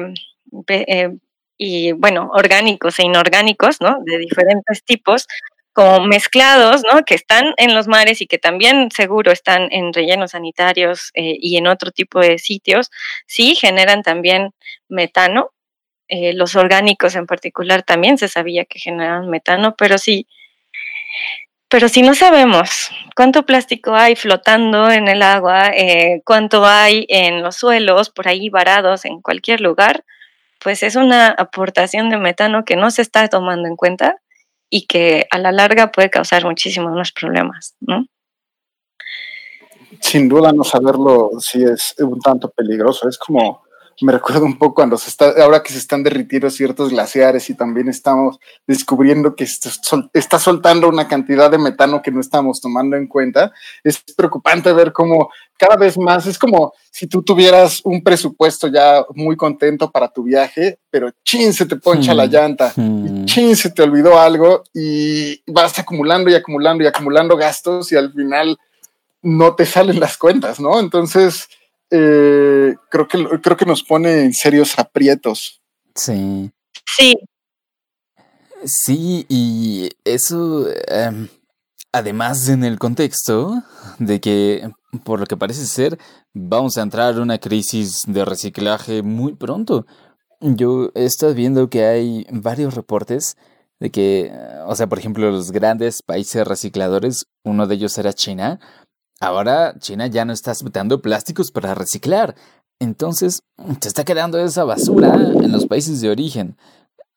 y, bueno, orgánicos e inorgánicos, ¿no? De diferentes tipos, como mezclados, ¿no? Que están en los mares y que también seguro están en rellenos sanitarios eh, y en otro tipo de sitios, sí generan también metano. Eh, los orgánicos en particular también se sabía que generan metano, pero sí, pero si no sabemos cuánto plástico hay flotando en el agua, eh, cuánto hay en los suelos, por ahí varados en cualquier lugar, pues es una aportación de metano que no se está tomando en cuenta y que a la larga puede causar muchísimos más problemas, ¿no? Sin duda no saberlo sí es un tanto peligroso, es como me recuerda un poco cuando se está, ahora que se están derritiendo ciertos glaciares y también estamos descubriendo que está soltando una cantidad de metano que no estamos tomando en cuenta, es preocupante ver cómo cada vez más es como si tú tuvieras un presupuesto ya muy contento para tu viaje, pero chin se te poncha la hmm. llanta, hmm. chin se te olvidó algo y vas acumulando y acumulando y acumulando gastos y al final no te salen las cuentas, ¿no? Entonces, eh, creo, que, creo que nos pone en serios aprietos. Sí. Sí. Sí, y eso, em, además en el contexto de que, por lo que parece ser, vamos a entrar en una crisis de reciclaje muy pronto. Yo he estado viendo que hay varios reportes de que, o sea, por ejemplo, los grandes países recicladores, uno de ellos era China, Ahora China ya no está aceptando plásticos para reciclar. Entonces, se está quedando esa basura en los países de origen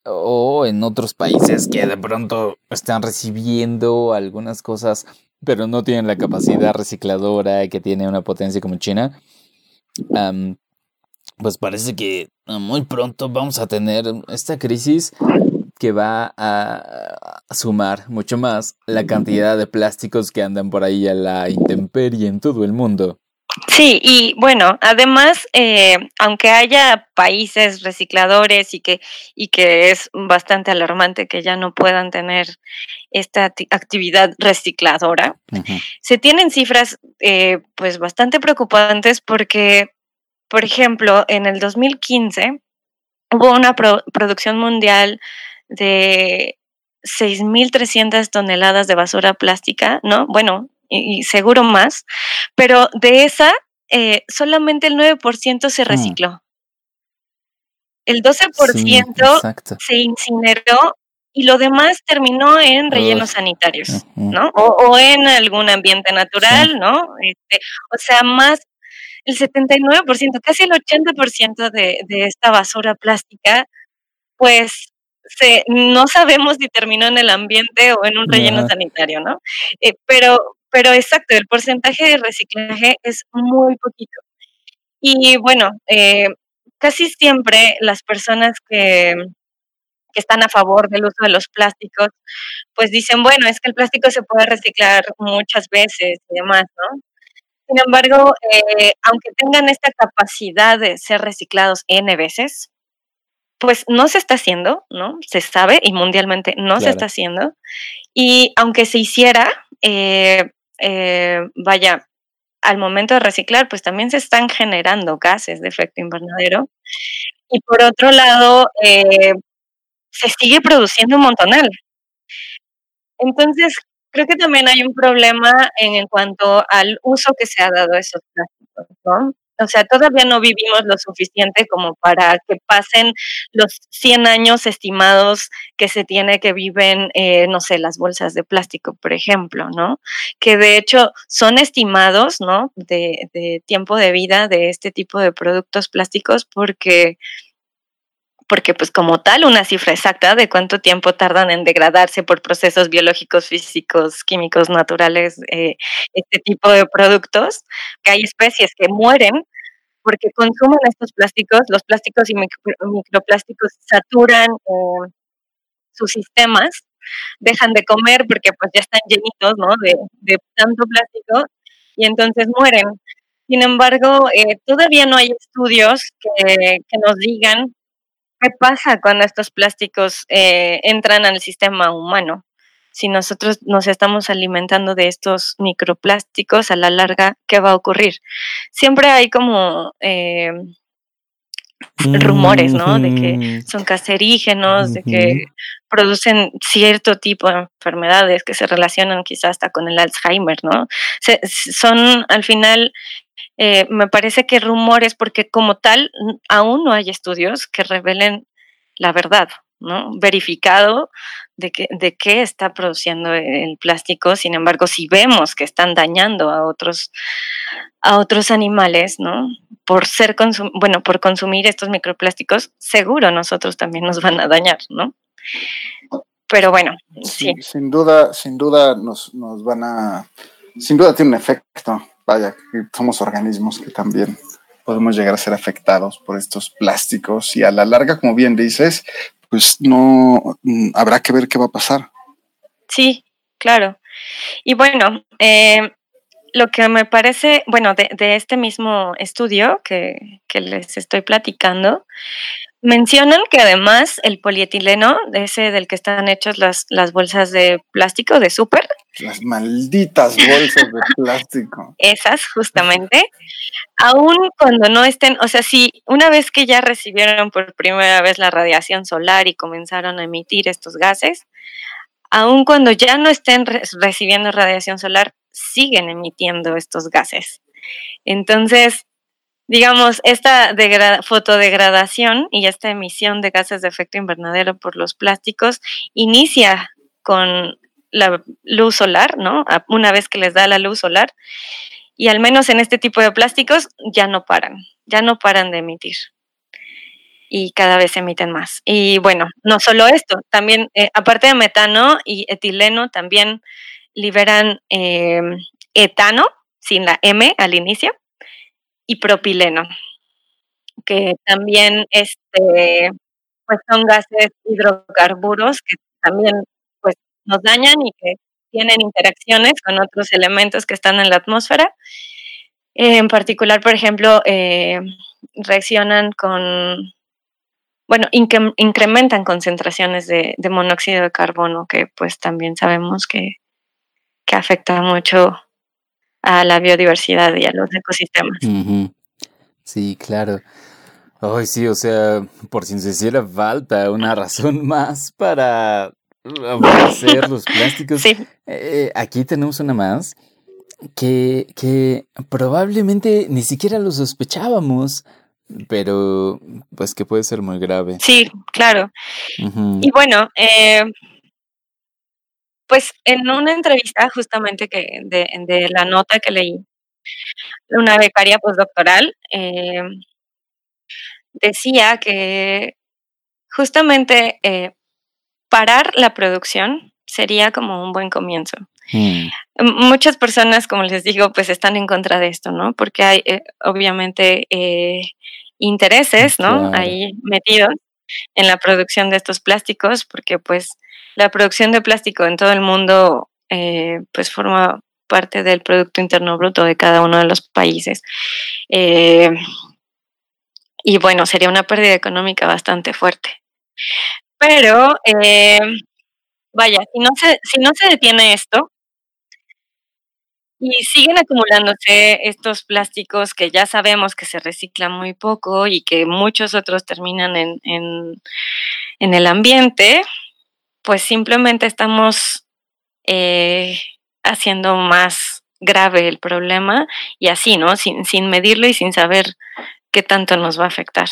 o en otros países que de pronto están recibiendo algunas cosas, pero no tienen la capacidad recicladora que tiene una potencia como China. pues parece que muy pronto vamos a tener esta crisis que va a sumar mucho más la cantidad de plásticos que andan por ahí a la intemperie en todo el mundo. Sí, y bueno, además, eh, aunque haya países recicladores y que, y que es bastante alarmante que ya no puedan tener esta actividad recicladora, se tienen cifras eh, pues bastante preocupantes porque, por ejemplo, en el 2015 hubo una producción mundial de 6.300 toneladas de basura plástica, ¿no? Bueno, y, seguro más, pero de esa eh, solamente el 9% se mm. recicló. El 12% se incineró y lo demás terminó en rellenos sanitarios, ¿no? O, en algún ambiente natural, ¿no? Este, o sea, más el 79%, casi el 80% de, de esta basura plástica, pues no sabemos si terminó en el ambiente o en un relleno sanitario, ¿no? Eh, pero, pero exacto, el porcentaje de reciclaje es muy poquito. Y bueno, eh, casi siempre las personas que, que están a favor del uso de los plásticos, pues dicen, bueno, es que el plástico se puede reciclar muchas veces y demás, ¿no? Sin embargo, eh, aunque tengan esta capacidad de ser reciclados N veces, pues no se está haciendo, ¿no? Se sabe y mundialmente no se está haciendo. Y aunque se hiciera, eh, eh, vaya, al momento de reciclar, pues también se están generando gases de efecto invernadero. Y por otro lado, eh, se sigue produciendo un montonal. Entonces, creo que también hay un problema en, en cuanto al uso que se ha dado a esos plásticos, ¿no? O sea, todavía no vivimos lo suficiente como para que pasen los 100 años estimados que se tiene que viven, eh, no sé, las bolsas de plástico, por ejemplo, ¿no? Que de hecho son estimados, ¿no? De, de tiempo de vida de este tipo de productos plásticos porque porque pues como tal una cifra exacta de cuánto tiempo tardan en degradarse por procesos biológicos, físicos, químicos, naturales, eh, este tipo de productos, que hay especies que mueren porque consumen estos plásticos, los plásticos y microplásticos saturan eh, sus sistemas, dejan de comer porque pues ya están llenitos ¿no? de, tanto plástico y entonces mueren. Sin embargo, eh, todavía no hay estudios que nos digan ¿Qué pasa cuando estos plásticos eh, entran al sistema humano? Si nosotros nos estamos alimentando de estos microplásticos a la larga, ¿qué va a ocurrir? Siempre hay como eh, rumores, ¿no? De que son cancerígenos, de que producen cierto tipo de enfermedades que se relacionan quizás hasta con el Alzheimer, ¿no? Se- son al final eh, me parece que rumores, porque como tal, aún no hay estudios que revelen la verdad, ¿no? Verificado de, que, de qué está produciendo el plástico. Sin embargo, si vemos que están dañando a otros, a otros animales, ¿no? Por ser consum- bueno, por consumir estos microplásticos, seguro nosotros también nos van a dañar, ¿no? Pero bueno, sí. Sí, sin duda, sin duda nos, nos van a, sin duda tiene un efecto. Vaya, somos organismos que también podemos llegar a ser afectados por estos plásticos y a la larga, como bien dices, pues no mm, habrá que ver qué va a pasar. Sí, claro. Y bueno, eh, lo que me parece, bueno, de, este mismo estudio que, les estoy platicando, mencionan que además el polietileno, ese del que están hechas las, las bolsas de plástico de súper, Las malditas bolsas de <laughs> plástico. esas justamente, aun cuando no estén, o sea, si una vez que ya recibieron por primera vez la radiación solar y comenzaron a emitir estos gases, aun cuando ya no estén re- recibiendo radiación solar, siguen emitiendo estos gases. Entonces, digamos, esta degra- fotodegradación y esta emisión de gases de efecto invernadero por los plásticos inicia con la luz solar, ¿no? Una vez que les da la luz solar, y al menos en este tipo de plásticos ya no paran, ya no paran de emitir. Y cada vez emiten más. Y bueno, no solo esto, también, eh, aparte de metano y etileno, también liberan eh, etano, sin la M al inicio, y propileno, que también este, pues son gases hidrocarburos que también nos dañan y que tienen interacciones con otros elementos que están en la atmósfera. En particular, por ejemplo, eh, reaccionan con, bueno, incre- incrementan concentraciones de, monóxido de carbono, que pues también sabemos que, que afecta mucho a la biodiversidad y a los ecosistemas. Ujú. Sí, claro. Ay, sí, o sea, por si nos hiciera falta una razón <laughs> más para aborrecer los plásticos. <laughs> Sí, Eh, aquí tenemos una más que, que probablemente ni siquiera lo sospechábamos, pero pues que puede ser muy grave. sí, claro. Y bueno, eh, pues en una entrevista justamente que de, de la nota que leí, una becaria postdoctoral eh, decía que justamente eh, parar la producción sería como un buen comienzo. Mm, Muchas personas, como les digo, pues están en contra de esto, ¿no? Porque hay eh, obviamente eh, intereses, ¿no? Claro. Ahí metidos en la producción de estos plásticos, porque pues la producción de plástico en todo el mundo eh, pues forma parte del Producto Interno Bruto de cada uno de los países. Y bueno, sería una pérdida económica bastante fuerte. Pero, eh, vaya, si no, se, si no se detiene esto, y siguen acumulándose estos plásticos que ya sabemos que se reciclan muy poco y que muchos otros terminan en, en, en el ambiente, pues simplemente estamos eh, haciendo más grave el problema y así, ¿no? Sin, sin medirlo y sin saber qué tanto nos va a afectar.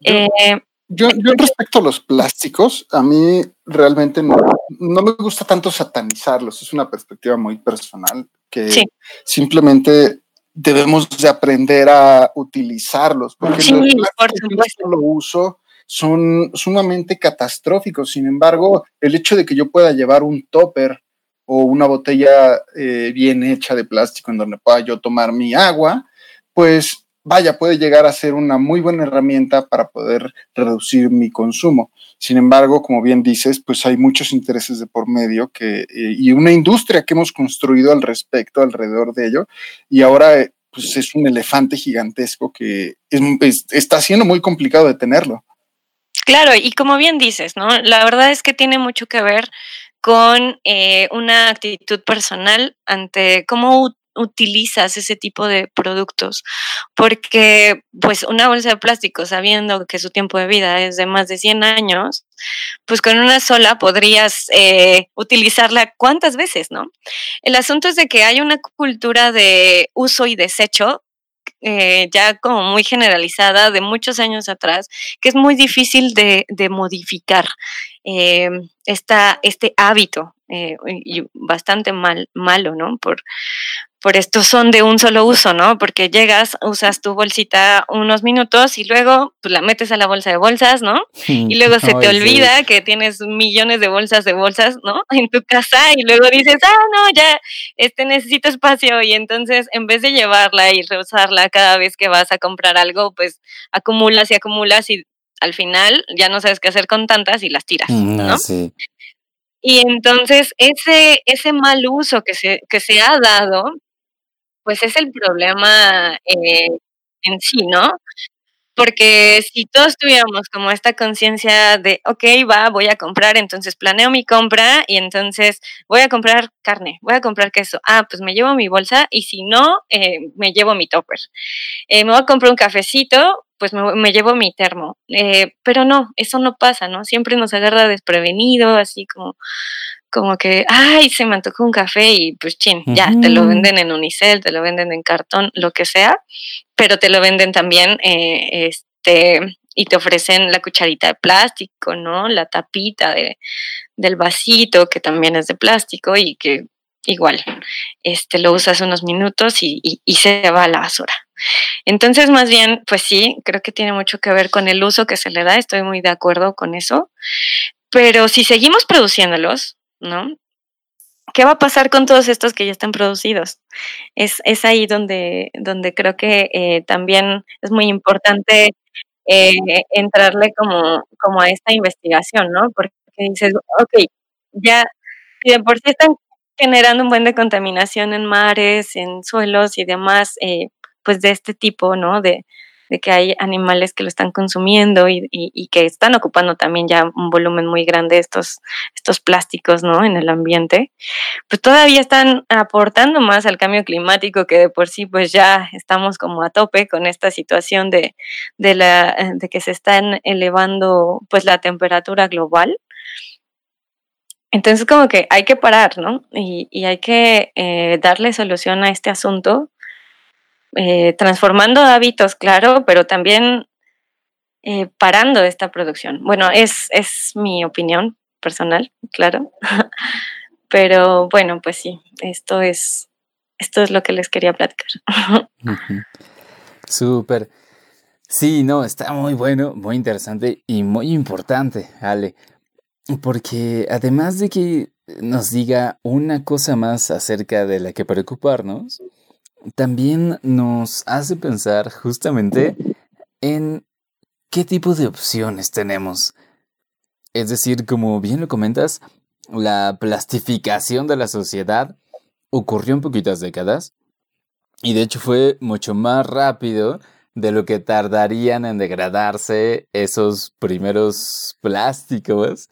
Yo, Eh, yo, yo respecto a los plásticos, a mí realmente no, no me gusta tanto satanizarlos, es una perspectiva muy personal que Sí. simplemente debemos de aprender a utilizarlos, porque Sí, los por plásticos supuesto. solo uso son sumamente catastróficos. Sin embargo, el hecho de que yo pueda llevar un topper o una botella eh, bien hecha de plástico en donde pueda yo tomar mi agua, pues vaya, puede llegar a ser una muy buena herramienta para poder reducir mi consumo. Sin embargo, como bien dices, pues hay muchos intereses de por medio que, eh, y una industria que hemos construido al respecto, alrededor de ello, y ahora eh, pues es un elefante gigantesco que es- es- está siendo muy complicado de tenerlo. Claro, y como bien dices, ¿no? La verdad es que tiene mucho que ver con eh, una actitud personal ante cómo utilizas ese tipo de productos. Porque, pues, una bolsa de plástico, sabiendo que su tiempo de vida es de más de 100 años, pues con una sola podrías eh, utilizarla cuántas veces, ¿no? El asunto es de que hay una cultura de uso y desecho eh, ya como muy generalizada de muchos años atrás, que es muy difícil de, de modificar eh, esta, este hábito y bastante mal, malo, ¿no? Por, por estos son de un solo uso, ¿no? Porque llegas, usas tu bolsita unos minutos y luego pues, la metes a la bolsa de bolsas, ¿no? Y luego se te Ay, sí. olvida que tienes millones de bolsas de bolsas, ¿no? <laughs> En tu casa y luego dices, ah, no, ya, este necesito espacio y entonces en vez de llevarla y reusarla cada vez que vas a comprar algo, pues acumulas y acumulas y al final ya no sabes qué hacer con tantas y las tiras, Mm, ¿no? No, sí. Y entonces ese, ese mal uso que se, que se ha dado, pues es el problema eh, en sí, ¿no? Porque si todos tuviéramos como esta conciencia de, ok, va, voy a comprar, entonces planeo mi compra y entonces voy a comprar carne, voy a comprar queso. Ah, pues me llevo mi bolsa y si no, eh, me llevo mi topper. Eh, me voy a comprar un cafecito, pues me, me llevo mi termo. Eh, pero no, eso no pasa, ¿no? Siempre nos agarra desprevenido, así como, como que, ay, se me antojó un café y pues chin, ya, te lo venden en unicel, te lo venden en cartón, lo que sea, pero te lo venden también, eh, este, y te ofrecen la cucharita de plástico, ¿no? La tapita de, del vasito, que también es de plástico y que igual, este, lo usas unos minutos y, y- y se va a la basura. Entonces, más bien, pues sí, creo que tiene mucho que ver con el uso que se le da, estoy muy de acuerdo con eso, pero si seguimos produciéndolos, ¿no? ¿Qué va a pasar con todos estos que ya están producidos? Es, es ahí donde, donde creo que eh, también es muy importante eh, entrarle como, como a esta investigación, ¿no? Porque dices, ok, ya, si de por sí están generando un buen de contaminación en mares, en suelos y demás, eh, pues de este tipo, ¿no? De, de que hay animales que lo están consumiendo y, y- que están ocupando también ya un volumen muy grande estos, estos plásticos, ¿no? En el ambiente, pues todavía están aportando más al cambio climático que de por sí pues ya estamos como a tope con esta situación de, de, la, de que se están elevando pues la temperatura global. Entonces como que hay que parar, ¿no? Y, y hay que eh, darle solución a este asunto, eh, transformando hábitos, claro, pero también eh, parando esta producción. Bueno, es, es mi opinión personal, claro. <laughs> pero bueno, pues sí, esto es, esto es lo que les quería platicar. <laughs> Súper. Sí, no, está muy bueno, muy interesante y muy importante, Ale. Porque además de que nos diga una cosa más acerca de la que preocuparnos, también nos hace pensar justamente en qué tipo de opciones tenemos. Es decir, como bien lo comentas, la plastificación de la sociedad ocurrió en poquitas décadas y de hecho fue mucho más rápido de lo que tardarían en degradarse esos primeros plásticos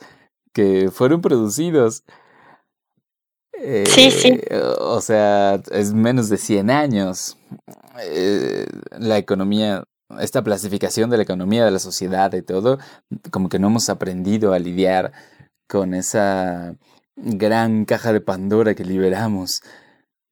que fueron producidos. Sí, sí. Eh, O sea, es menos de 100 años. Eh, la economía, esta plastificación de la economía, de la sociedad y todo, como que no hemos aprendido a lidiar con esa gran caja de Pandora que liberamos.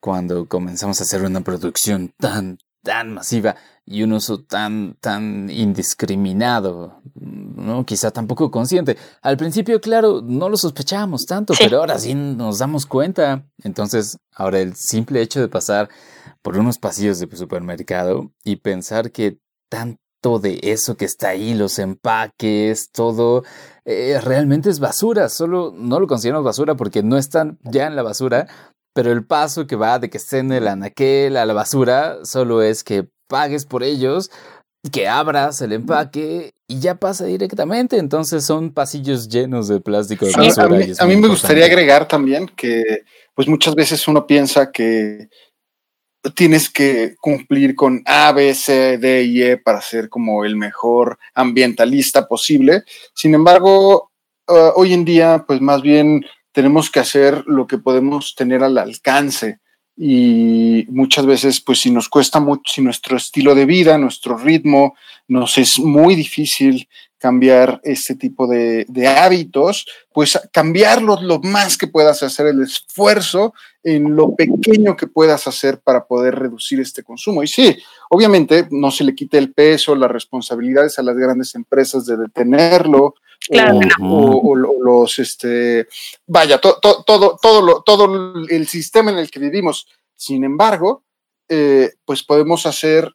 cuando comenzamos a hacer una producción tan, tan masiva y un uso tan, tan indiscriminado, ¿no? Quizá tampoco consciente. Al principio, claro, no lo sospechábamos tanto, pero ahora sí nos damos cuenta. Entonces, ahora el simple hecho de pasar por unos pasillos de supermercado y pensar que tanto de eso que está ahí, los empaques, todo, eh, realmente es basura. Solo no lo consideramos basura porque no están ya en la basura, pero el paso que va de que estén en el anaquel a la basura solo es que pagues por ellos, que abras el empaque y ya pasa directamente. Entonces son pasillos llenos de plástico de basura. A mí, a mí me gustaría agregar también que pues muchas veces uno piensa que tienes que cumplir con A, B, C, D y E para ser como el mejor ambientalista posible. Sin embargo, uh, hoy en día, pues más bien tenemos que hacer lo que podemos tener al alcance. Y muchas veces, pues si nos cuesta mucho, si nuestro estilo de vida, nuestro ritmo, nos es muy difícil cambiar este tipo de, de hábitos, pues cambiarlos lo más que puedas hacer el esfuerzo en lo pequeño que puedas hacer para poder reducir este consumo. Y sí, obviamente no se le quite el peso, las responsabilidades a las grandes empresas de detenerlo. O, los, este, vaya, todo, todo, todo, todo el sistema en el que vivimos. Sin embargo, eh, pues podemos hacer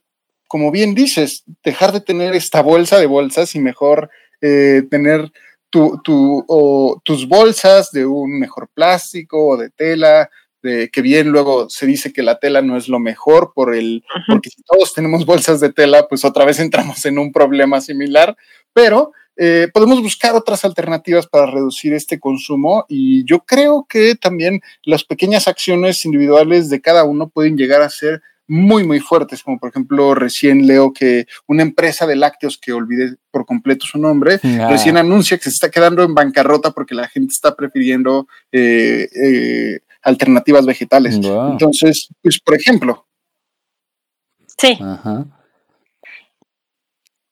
como bien dices, dejar de tener esta bolsa de bolsas y mejor eh, tener tu, o tus bolsas de un mejor plástico o de tela, de, que bien luego se dice que la tela no es lo mejor por el, porque si todos tenemos bolsas de tela, pues otra vez entramos en un problema similar, pero eh, podemos buscar otras alternativas para reducir este consumo y yo creo que también las pequeñas acciones individuales de cada uno pueden llegar a ser muy, muy fuertes, como por ejemplo recién leo que una empresa de lácteos, que olvidé por completo su nombre, ah. recién anuncia que se está quedando en bancarrota porque la gente está prefiriendo eh, eh, alternativas vegetales. Entonces, pues por ejemplo. Sí.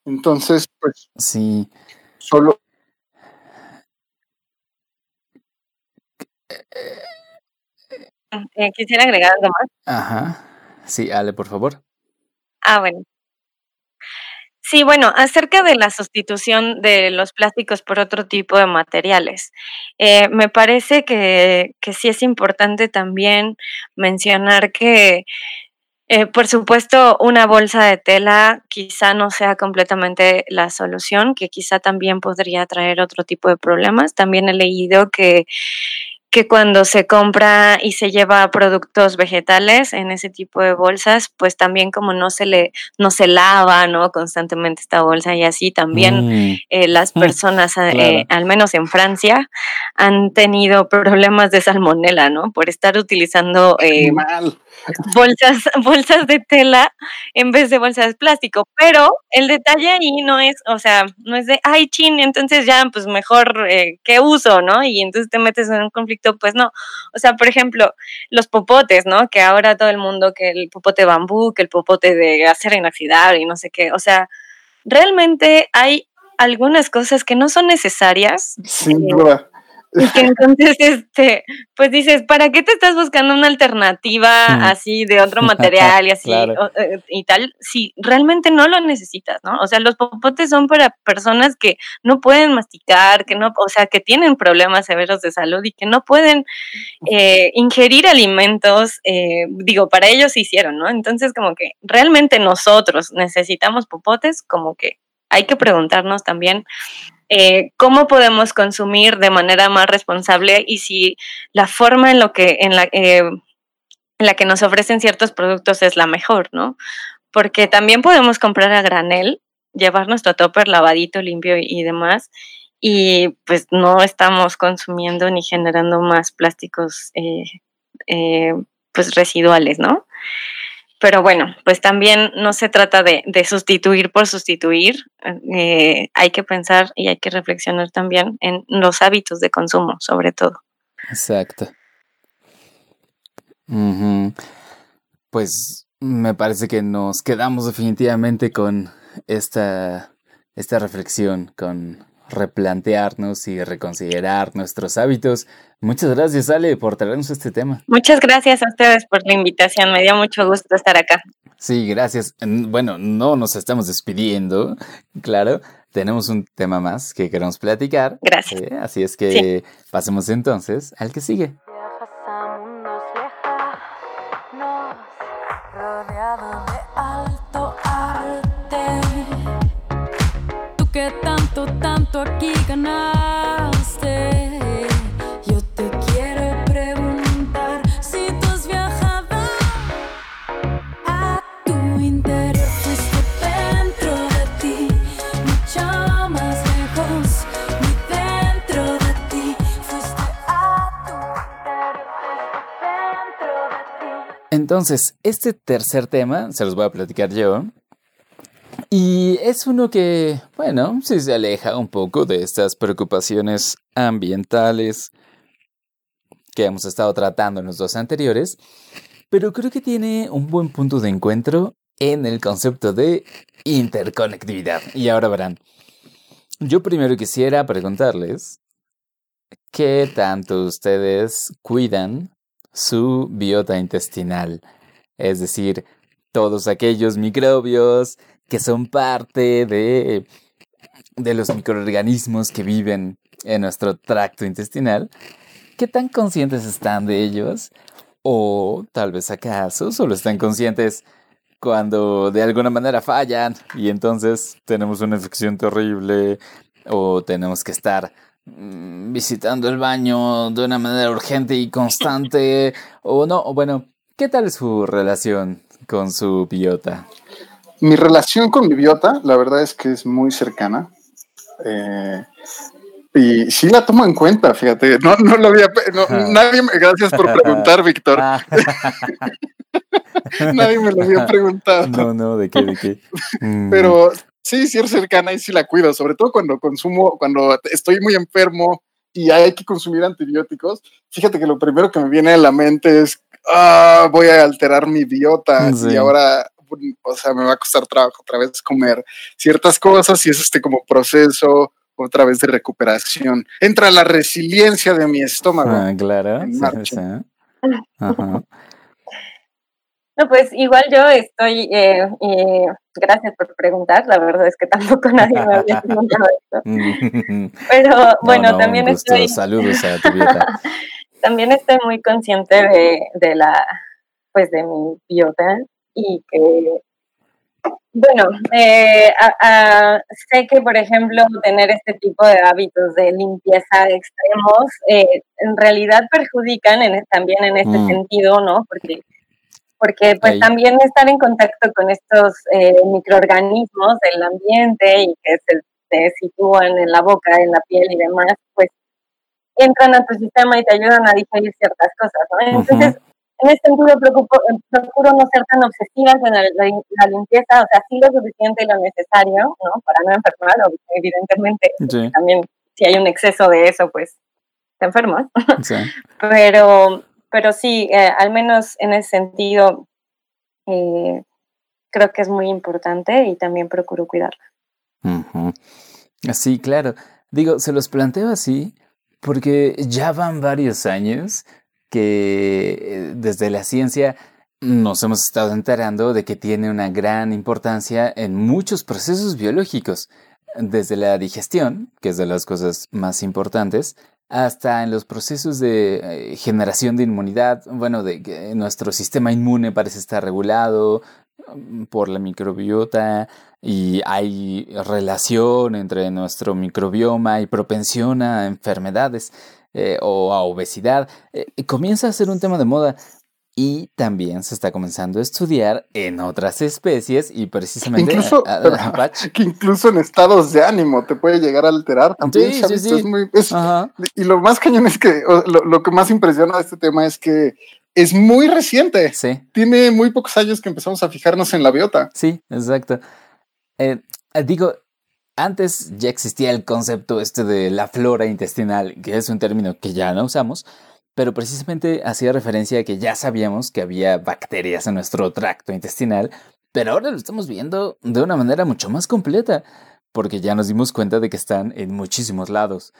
Entonces, pues. Sí. Solo. Eh, quisiera agregar algo más. Ajá. Sí, Ale, por favor. Ah, bueno. Sí, bueno, acerca de la sustitución de los plásticos por otro tipo de materiales, eh, me parece que, que, sí es importante también mencionar que, eh, por supuesto, una bolsa de tela quizá no sea completamente la solución, que quizá también podría traer otro tipo de problemas. También he leído que que cuando se compra y se lleva productos vegetales en ese tipo de bolsas, pues también como no se le, no se lava, ¿no? Constantemente esta bolsa y así también mm. eh, las mm, personas, eh, al menos en Francia, han tenido problemas de salmonela, ¿no? Por estar utilizando eh, bolsas, <laughs> bolsas de tela en vez de bolsas de plástico. Pero el detalle ahí no es, o sea, no es de, ay, chin, entonces ya, pues mejor, ¿qué uso, no? Y entonces te metes en un conflicto pues no. O sea, por ejemplo, los popotes, ¿no? Que ahora todo el mundo, que el popote bambú, que el popote de acero inoxidable y no sé qué. O sea, realmente hay algunas cosas que no son necesarias. Sin duda. Y que entonces, este, pues dices, ¿para qué te estás buscando una alternativa así de otro <laughs> material y así eh, y tal? Si realmente no lo necesitas, ¿no? O sea, los popotes son para personas que no pueden masticar, que no, o sea, que tienen problemas severos de salud y que no pueden eh, ingerir alimentos, eh, digo, para ellos se hicieron, ¿no? Entonces, como que realmente nosotros necesitamos popotes, como que hay que preguntarnos también eh, cómo podemos consumir de manera más responsable y si la forma en, lo que, en, la, eh, en la que nos ofrecen ciertos productos es la mejor, ¿no? Porque también podemos comprar a granel, llevar nuestro topper lavadito, limpio y, demás, y pues no estamos consumiendo ni generando más plásticos eh, pues residuales, ¿no? Pero bueno, pues también no se trata de, sustituir por sustituir. Eh, hay que pensar y hay que reflexionar también en los hábitos de consumo, sobre todo. Exacto. Pues me parece que nos quedamos definitivamente con esta, esta reflexión, con replantearnos y reconsiderar nuestros hábitos. Muchas gracias, Ale, por traernos este tema. Muchas gracias a ustedes por la invitación. Me dio mucho gusto estar acá. Sí, gracias. Bueno, no nos estamos despidiendo, claro. Tenemos un tema más que queremos platicar. Gracias. Eh, así es que pasemos entonces al que sigue. Aquí ganaste. Yo te quiero preguntar si tú has viajado a tu interior. Fuiste dentro de ti, mucho más lejos. Ni dentro de ti, fuiste a tu interior. Fuiste dentro de ti. Entonces, este tercer tema se los voy a platicar yo. Y es uno que, bueno, sí se aleja un poco de estas preocupaciones ambientales que hemos estado tratando en los dos anteriores, pero creo que tiene un buen punto de encuentro en el concepto de interconectividad. Y ahora verán, yo primero quisiera preguntarles qué tanto ustedes cuidan su biota intestinal, es decir, todos aquellos microbios que son parte de, de los microorganismos que viven en nuestro tracto intestinal, ¿qué tan conscientes están de ellos? O tal vez acaso solo están conscientes cuando de alguna manera fallan y entonces tenemos una infección terrible o tenemos que estar mm, visitando el baño de una manera urgente y constante o no, o bueno, ¿qué tal es su relación con su biota? Mi relación con mi biota, la verdad es que es muy cercana. Eh, y sí la tomo en cuenta, fíjate. No, no lo había. no, nadie me, gracias por preguntar, Víctor. Ah, <laughs> Nadie me lo había preguntado. no, no, ¿de qué? ¿De qué? Mm, Pero sí, sí es cercana y sí la cuido, sobre todo cuando consumo, cuando estoy muy enfermo y hay que consumir antibióticos. Fíjate que lo primero que me viene a la mente es, ah, voy a alterar mi biota Sí. y ahora, o sea, me va a costar trabajo otra vez comer ciertas cosas y es este como proceso otra vez de recuperación. Entra la resiliencia de mi estómago. Ah, claro. en sí, marcha. sí. <laughs> Ajá. No, pues igual yo estoy, eh, eh, gracias por preguntar, la verdad es que tampoco <laughs> nadie me había preguntado esto, <laughs> pero No, bueno, no, también un gusto. estoy, Saludos a tu también estoy muy consciente de, de la, pues de mi biota y que, bueno, eh, a- a- sé que por ejemplo tener este tipo de hábitos de limpieza extremos eh, en realidad perjudican en, también en este Mm. sentido, ¿no? Porque porque pues Ahí. también estar en contacto con estos eh, microorganismos del ambiente y que se, se sitúan en la boca, en la piel y demás, pues entran a tu sistema y te ayudan a digerir ciertas cosas, ¿no? Entonces, en ese sentido preocupo- procuro no ser tan obsesivas en la, la- la limpieza, o sea, sí lo suficiente y lo necesario, ¿no? Para no enfermar, evidentemente, Sí, también si hay un exceso de eso, pues te enfermas <laughs> sí. pero, pero sí, eh, al menos en ese sentido, eh, creo que es muy importante y también procuro cuidarla. Sí, claro. Digo, se los planteo así porque ya van varios años que eh, desde la ciencia nos hemos estado enterando de que tiene una gran importancia en muchos procesos biológicos, desde la digestión, que es de las cosas más importantes, hasta en los procesos de eh, generación de inmunidad, bueno, de que nuestro sistema inmune parece estar regulado mm, por la microbiota y hay relación entre nuestro microbioma y propensión a enfermedades eh, o a obesidad. Eh, comienza a ser un tema de moda y también se está comenzando a estudiar en otras especies y precisamente... Incluso, pero- ah, Pach. Que incluso en estados de ánimo te puede llegar a alterar. También, Sí, sí, sí. es muy- es- y lo más cañón es que lo, lo que más impresiona de este tema es que es muy reciente. Sí. Tiene muy pocos años que empezamos a fijarnos en la biota. Sí, exacto. Eh, digo, antes ya existía el concepto este de la flora intestinal, que es un término que ya no usamos, pero precisamente hacía referencia a que ya sabíamos que había bacterias en nuestro tracto intestinal, pero ahora lo estamos viendo de una manera mucho más completa, porque ya nos dimos cuenta de que están en muchísimos lados.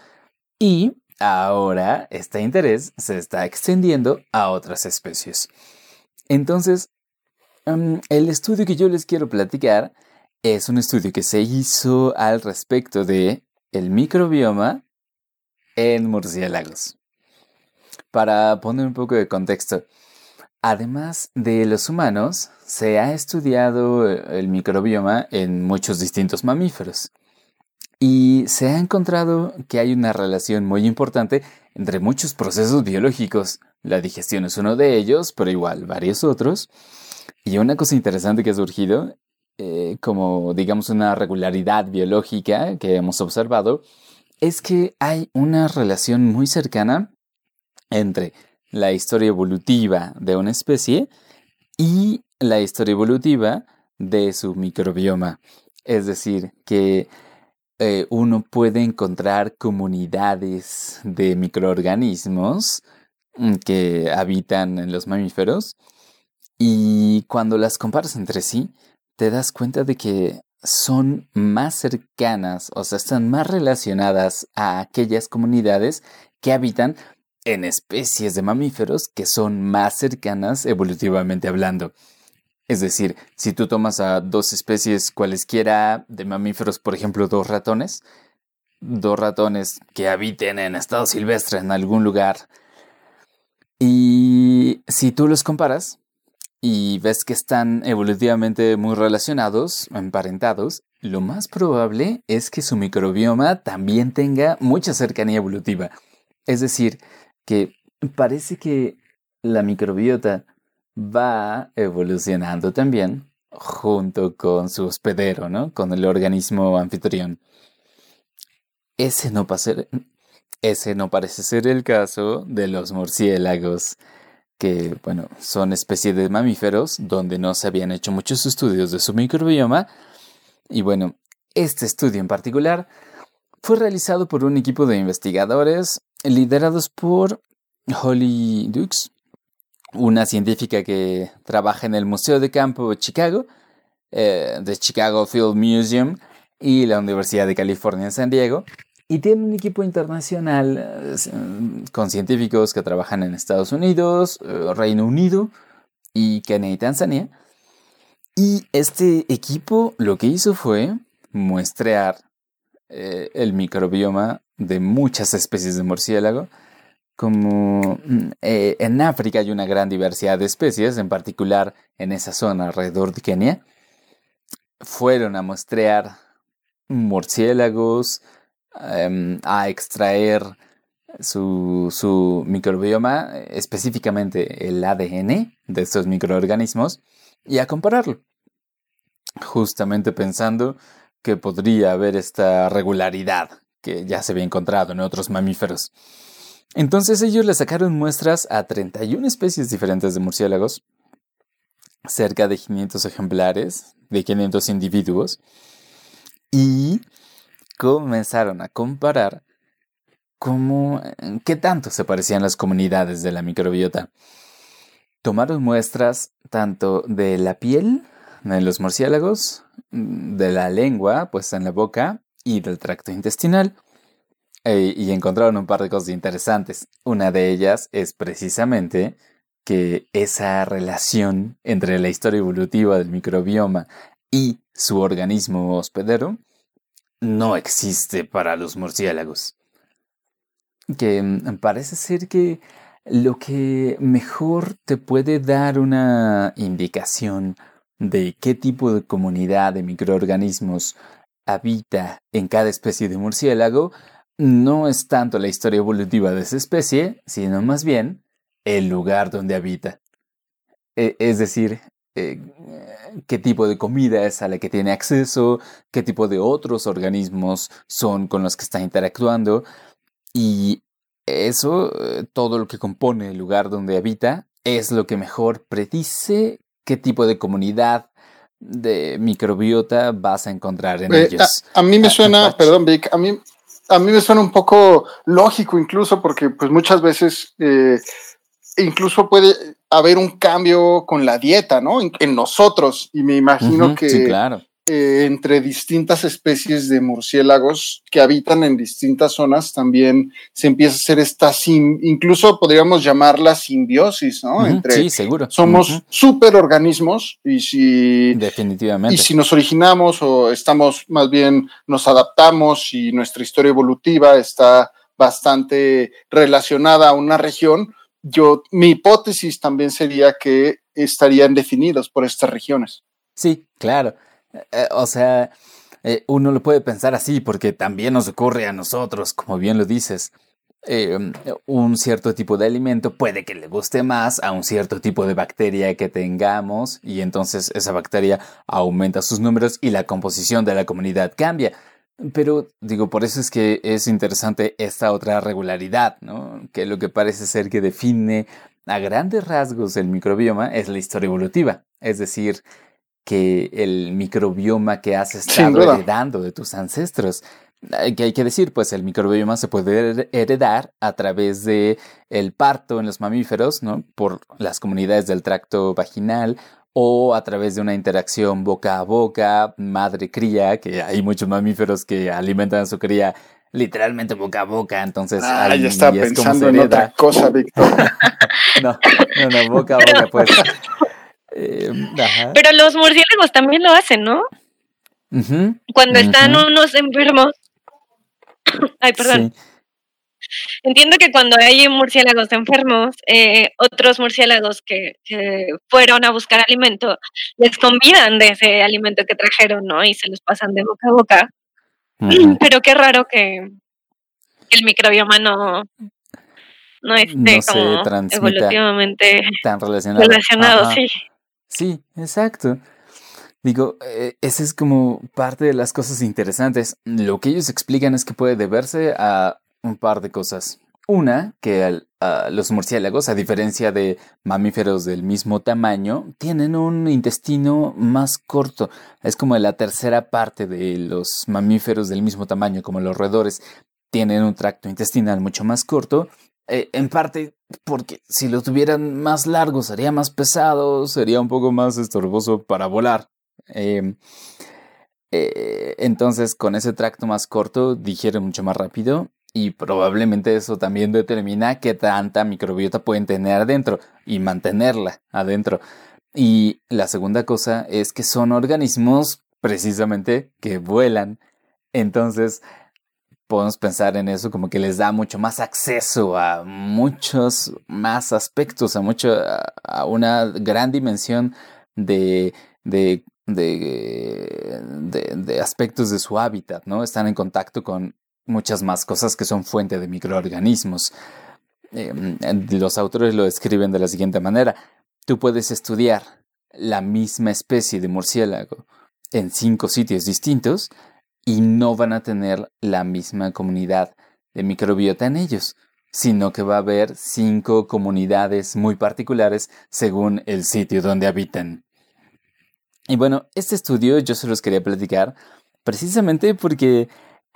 Y ahora este interés se está extendiendo a otras especies. Entonces, mm, el estudio que yo les quiero platicar es un estudio que se hizo al respecto de el microbioma en murciélagos. Para poner un poco de contexto, además de los humanos, se ha estudiado el microbioma en muchos distintos mamíferos. Y se ha encontrado que hay una relación muy importante entre muchos procesos biológicos. La digestión es uno de ellos, pero igual varios otros. Y una cosa interesante que ha surgido, eh, como digamos una regularidad biológica que hemos observado, es que hay una relación muy cercana entre la historia evolutiva de una especie y la historia evolutiva de su microbioma. Es decir, que eh, uno puede encontrar comunidades de microorganismos mm, que habitan en los mamíferos y cuando las comparas entre sí, te das cuenta de que son más cercanas, o sea, están más relacionadas a aquellas comunidades que habitan en especies de mamíferos que son más cercanas evolutivamente hablando. Es decir, si tú tomas a dos especies cualesquiera de mamíferos, por ejemplo, dos ratones, dos ratones que habiten en estado silvestre en algún lugar, y si tú los comparas y ves que están evolutivamente muy relacionados, emparentados, lo más probable es que su microbioma también tenga mucha cercanía evolutiva. Es decir, que parece que la microbiota va evolucionando también junto con su hospedero, ¿no? Con el organismo anfitrión. Ese no, ese no parece ser el caso de los murciélagos, que, bueno, son especies de mamíferos donde no se habían hecho muchos estudios de su microbioma. Y bueno, este estudio en particular fue realizado por un equipo de investigadores liderados por Holly Dukes, una científica que trabaja en el Museo de Campo de Chicago, eh, de Chicago Field Museum y la Universidad de California en San Diego. Y tiene un equipo internacional eh, con científicos que trabajan en Estados Unidos, eh, Reino Unido y Kenia y Tanzania. Y este equipo lo que hizo fue muestrear el microbioma de muchas especies de murciélago como mm, eh, en África hay una gran diversidad de especies, en particular en esa zona alrededor de Kenia, fueron a muestrear murciélagos, em, a extraer su, su, microbioma, específicamente el ADN de estos microorganismos, y a compararlo, justamente pensando que podría haber esta regularidad que ya se había encontrado en otros mamíferos. Entonces ellos le sacaron muestras a 31 especies diferentes de murciélagos, cerca de 500 ejemplares, de 500 individuos, y comenzaron a comparar cómo, qué tanto se parecían las comunidades de la microbiota. Tomaron muestras tanto de la piel de los murciélagos, de la lengua, pues en la boca, y del tracto intestinal eh, y encontraron un par de cosas interesantes. Una de ellas es precisamente que esa relación entre la historia evolutiva del microbioma y su organismo hospedero no existe para los murciélagos. Que mm, parece ser que lo que mejor te puede dar una indicación de qué tipo de comunidad de microorganismos habita en cada especie de murciélago no es tanto la historia evolutiva de esa especie, sino más bien el lugar donde habita. E, es decir, eh, qué tipo de comida es a la que tiene acceso, qué tipo de otros organismos son con los que está interactuando y eso, eh, todo lo que compone el lugar donde habita, es lo que mejor predice qué tipo de comunidad de microbiota vas a encontrar en Eh, ellos. a, a mí me Ah, suena, perdón, Vic, a mí, a mí me suena un poco lógico incluso porque pues muchas veces eh, incluso puede haber un cambio con la dieta, ¿no? En, en nosotros y me imagino que Sí, claro. eh, entre distintas especies de murciélagos que habitan en distintas zonas, también se empieza a hacer esta, sim- incluso podríamos llamarla simbiosis, ¿no? Entre, sí, seguro. somos Ujú, superorganismos y si Definitivamente. y si nos originamos o estamos más bien nos adaptamos y nuestra historia evolutiva está bastante relacionada a una región, yo mi hipótesis también sería que estarían definidos por estas regiones. Sí, claro. Eh, o sea, eh, uno lo puede pensar así porque también nos ocurre a nosotros, como bien lo dices. Eh, un cierto tipo de alimento puede que le guste más a un cierto tipo de bacteria que tengamos y entonces esa bacteria aumenta sus números y la composición de la comunidad cambia. Pero digo, por eso es que es interesante esta otra regularidad, ¿no? Que lo que parece ser que define a grandes rasgos el microbioma es la historia evolutiva. Es decir, que el microbioma que has estado heredando de tus ancestros. ¿Qué hay que decir? Pues el microbioma se puede her- heredar a través de el parto en los mamíferos, ¿no? Por las comunidades del tracto vaginal o a través de una interacción boca a boca, madre-cría, que hay muchos mamíferos que alimentan a su cría literalmente boca a boca, entonces Ah, ahí ya estaba es como pensando en hereda. otra cosa, <laughs> Víctor. No, no, no, boca a boca, pues. Eh, ajá. Pero los murciélagos también lo hacen, ¿no? Cuando están unos enfermos. Ay, perdón. sí. Entiendo que cuando hay murciélagos enfermos, eh, otros murciélagos que, que fueron a buscar alimento les convidan de ese alimento que trajeron, ¿no? Y se los pasan de boca a boca. Pero qué raro que el microbioma no, no esté No como evolutivamente Tan relacionado. relacionado, sí. Sí, exacto. Digo, eh, esa es como parte de las cosas interesantes. Lo que ellos explican es que puede deberse a un par de cosas. Una, que los murciélagos, a diferencia de mamíferos del mismo tamaño, tienen un intestino más corto. Es como la tercera parte de los mamíferos del mismo tamaño, como los roedores. Tienen un tracto intestinal mucho más corto. eh, en parte porque si lo tuvieran más largo sería más pesado, sería un poco más estorboso para volar. Em, eh, entonces, con ese tracto más corto, digiere mucho más rápido y probablemente eso también determina qué tanta microbiota pueden tener adentro y mantenerla adentro. Y la segunda cosa es que son organismos precisamente que vuelan. Entonces, podemos pensar en eso como que les da mucho más acceso a muchos más aspectos, a mucho, a, una gran dimensión de, de, de- de aspectos de su hábitat, ¿no? Están en contacto con muchas más cosas que son fuente de microorganismos. Eh, los autores lo describen de la siguiente manera. Tú puedes estudiar la misma especie de murciélago en cinco sitios distintos y no van a tener la misma comunidad de microbiota en ellos, sino que va a haber cinco comunidades muy particulares según el sitio donde habitan. Y bueno, este estudio yo se los quería platicar precisamente porque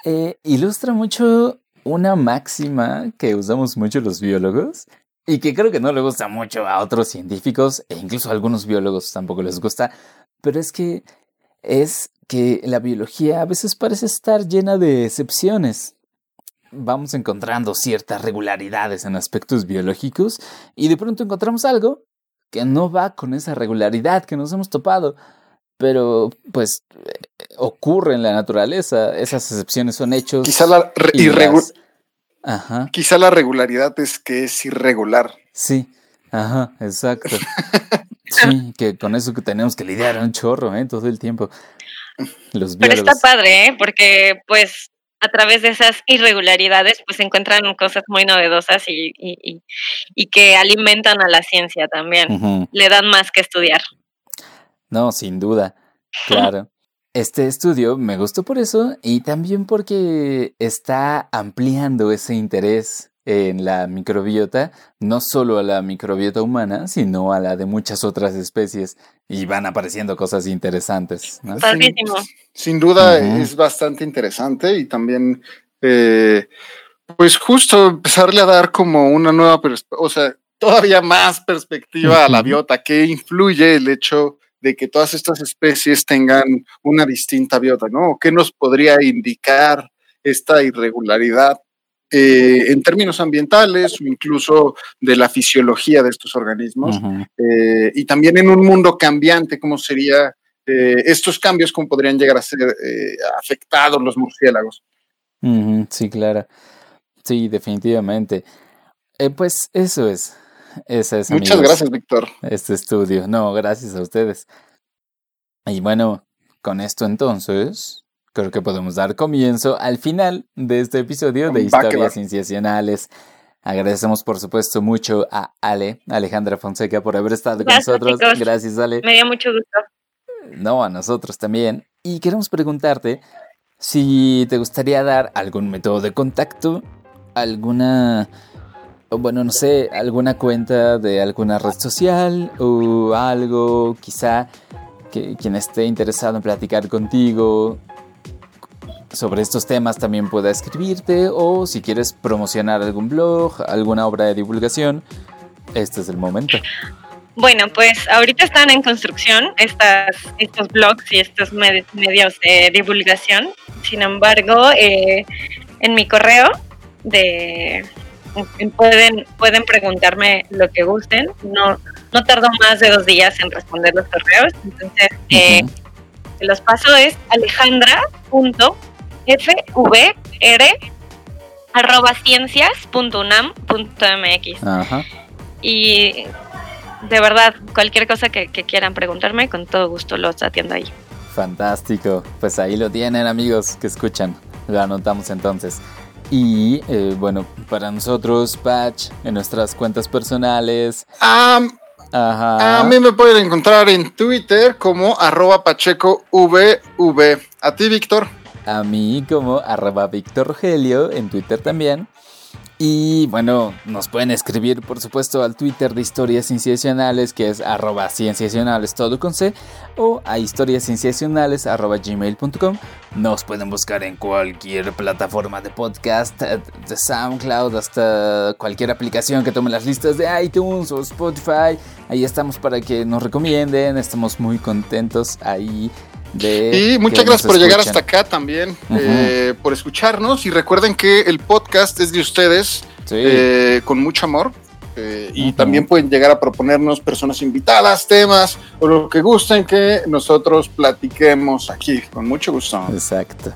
eh, ilustra mucho una máxima que usamos mucho los biólogos y que creo que no le gusta mucho a otros científicos e incluso a algunos biólogos tampoco les gusta, pero es que es que la biología a veces parece estar llena de excepciones. Vamos encontrando ciertas regularidades en aspectos biológicos y de pronto encontramos algo que no va con esa regularidad que nos hemos topado. Pero pues eh, ocurre en la naturaleza, esas excepciones son hechos. Quizá la, las- Ajá, quizá la regularidad es que es irregular. sí, ajá, exacto. <laughs> Sí, que con eso que tenemos que lidiar un chorro, ¿eh? Todo el tiempo. Los Pero está padre, ¿eh? Porque pues a través de esas irregularidades pues se encuentran cosas muy novedosas y, y, y- y que alimentan a la ciencia también. Le dan más que estudiar. No, sin duda, claro. Este estudio me gustó por eso y también porque está ampliando ese interés en la microbiota, no solo a la microbiota humana, sino a la de muchas otras especies y van apareciendo cosas interesantes. Sin duda es bastante interesante y también, eh, pues justo empezarle a dar como una nueva, o sea, todavía más perspectiva a la biota, que influye el hecho de que todas estas especies tengan una distinta biota, ¿no? ¿Qué nos podría indicar esta irregularidad eh, en términos ambientales o incluso de la fisiología de estos organismos? Eh, y también en un mundo cambiante, ¿cómo sería eh, estos cambios, cómo podrían llegar a ser eh, afectados los murciélagos? Sí, claro. Sí, definitivamente. Pues eso es. Esa es, Muchas amigos, gracias, Víctor. este estudio. No, gracias a ustedes. Y bueno, con esto entonces, creo que podemos dar comienzo al final de este episodio de. Historias Cienciacionales. Agradecemos, por supuesto, mucho a Ale, Alejandra Fonseca, por haber estado con nosotros. chicos. Gracias, Ale. Me dio mucho gusto. No, a nosotros también. Y queremos preguntarte si te gustaría dar algún método de contacto, alguna, bueno, no sé, alguna cuenta de alguna red social o algo, quizá que quien esté interesado en platicar contigo sobre estos temas también pueda escribirte o si quieres promocionar algún blog, alguna obra de divulgación, este es el momento. Bueno, pues ahorita están en construcción estas, estos blogs y estos med- medios de divulgación. Sin embargo, eh, en mi correo de pueden, pueden preguntarme lo que gusten. No, no tardo más de dos días en responder los correos. Entonces, eh, Ujú. los paso es alejandra.fvr arroba ciencias.unam.mx Ajá. y de verdad cualquier cosa que, que quieran preguntarme con todo gusto los atiendo ahí Fantástico. Pues ahí lo tienen amigos que escuchan. Lo anotamos entonces. Y eh, bueno, para nosotros, Patch, en nuestras cuentas personales. Ajá. A mí me pueden encontrar en Twitter como arroba pachecovv. A ti, Víctor. A mí como arroba Víctor Rogelio en Twitter también. Y bueno, nos pueden escribir por supuesto al Twitter de Historias Cienciacionales que es arroba cienciacionales todo con C o a historiascienciacionales gmail.com. Nos pueden buscar en cualquier plataforma de podcast, eh, de SoundCloud hasta cualquier aplicación que tome las listas de iTunes o Spotify. Ahí estamos para que nos recomienden, estamos muy contentos ahí de... Y muchas gracias por llegar hasta acá también, eh, por escucharnos. Y recuerden que el podcast es de ustedes Sí. eh, con mucho amor. eh, y también pueden llegar a proponernos personas invitadas, temas o lo que gusten que nosotros platiquemos aquí. Con mucho gusto. Exacto.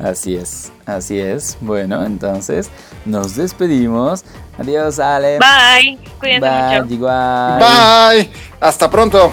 Así es, así es. Bueno, entonces nos despedimos. Adiós, Ale. bye cuídense Bye, mucho igual. Bye. Hasta pronto.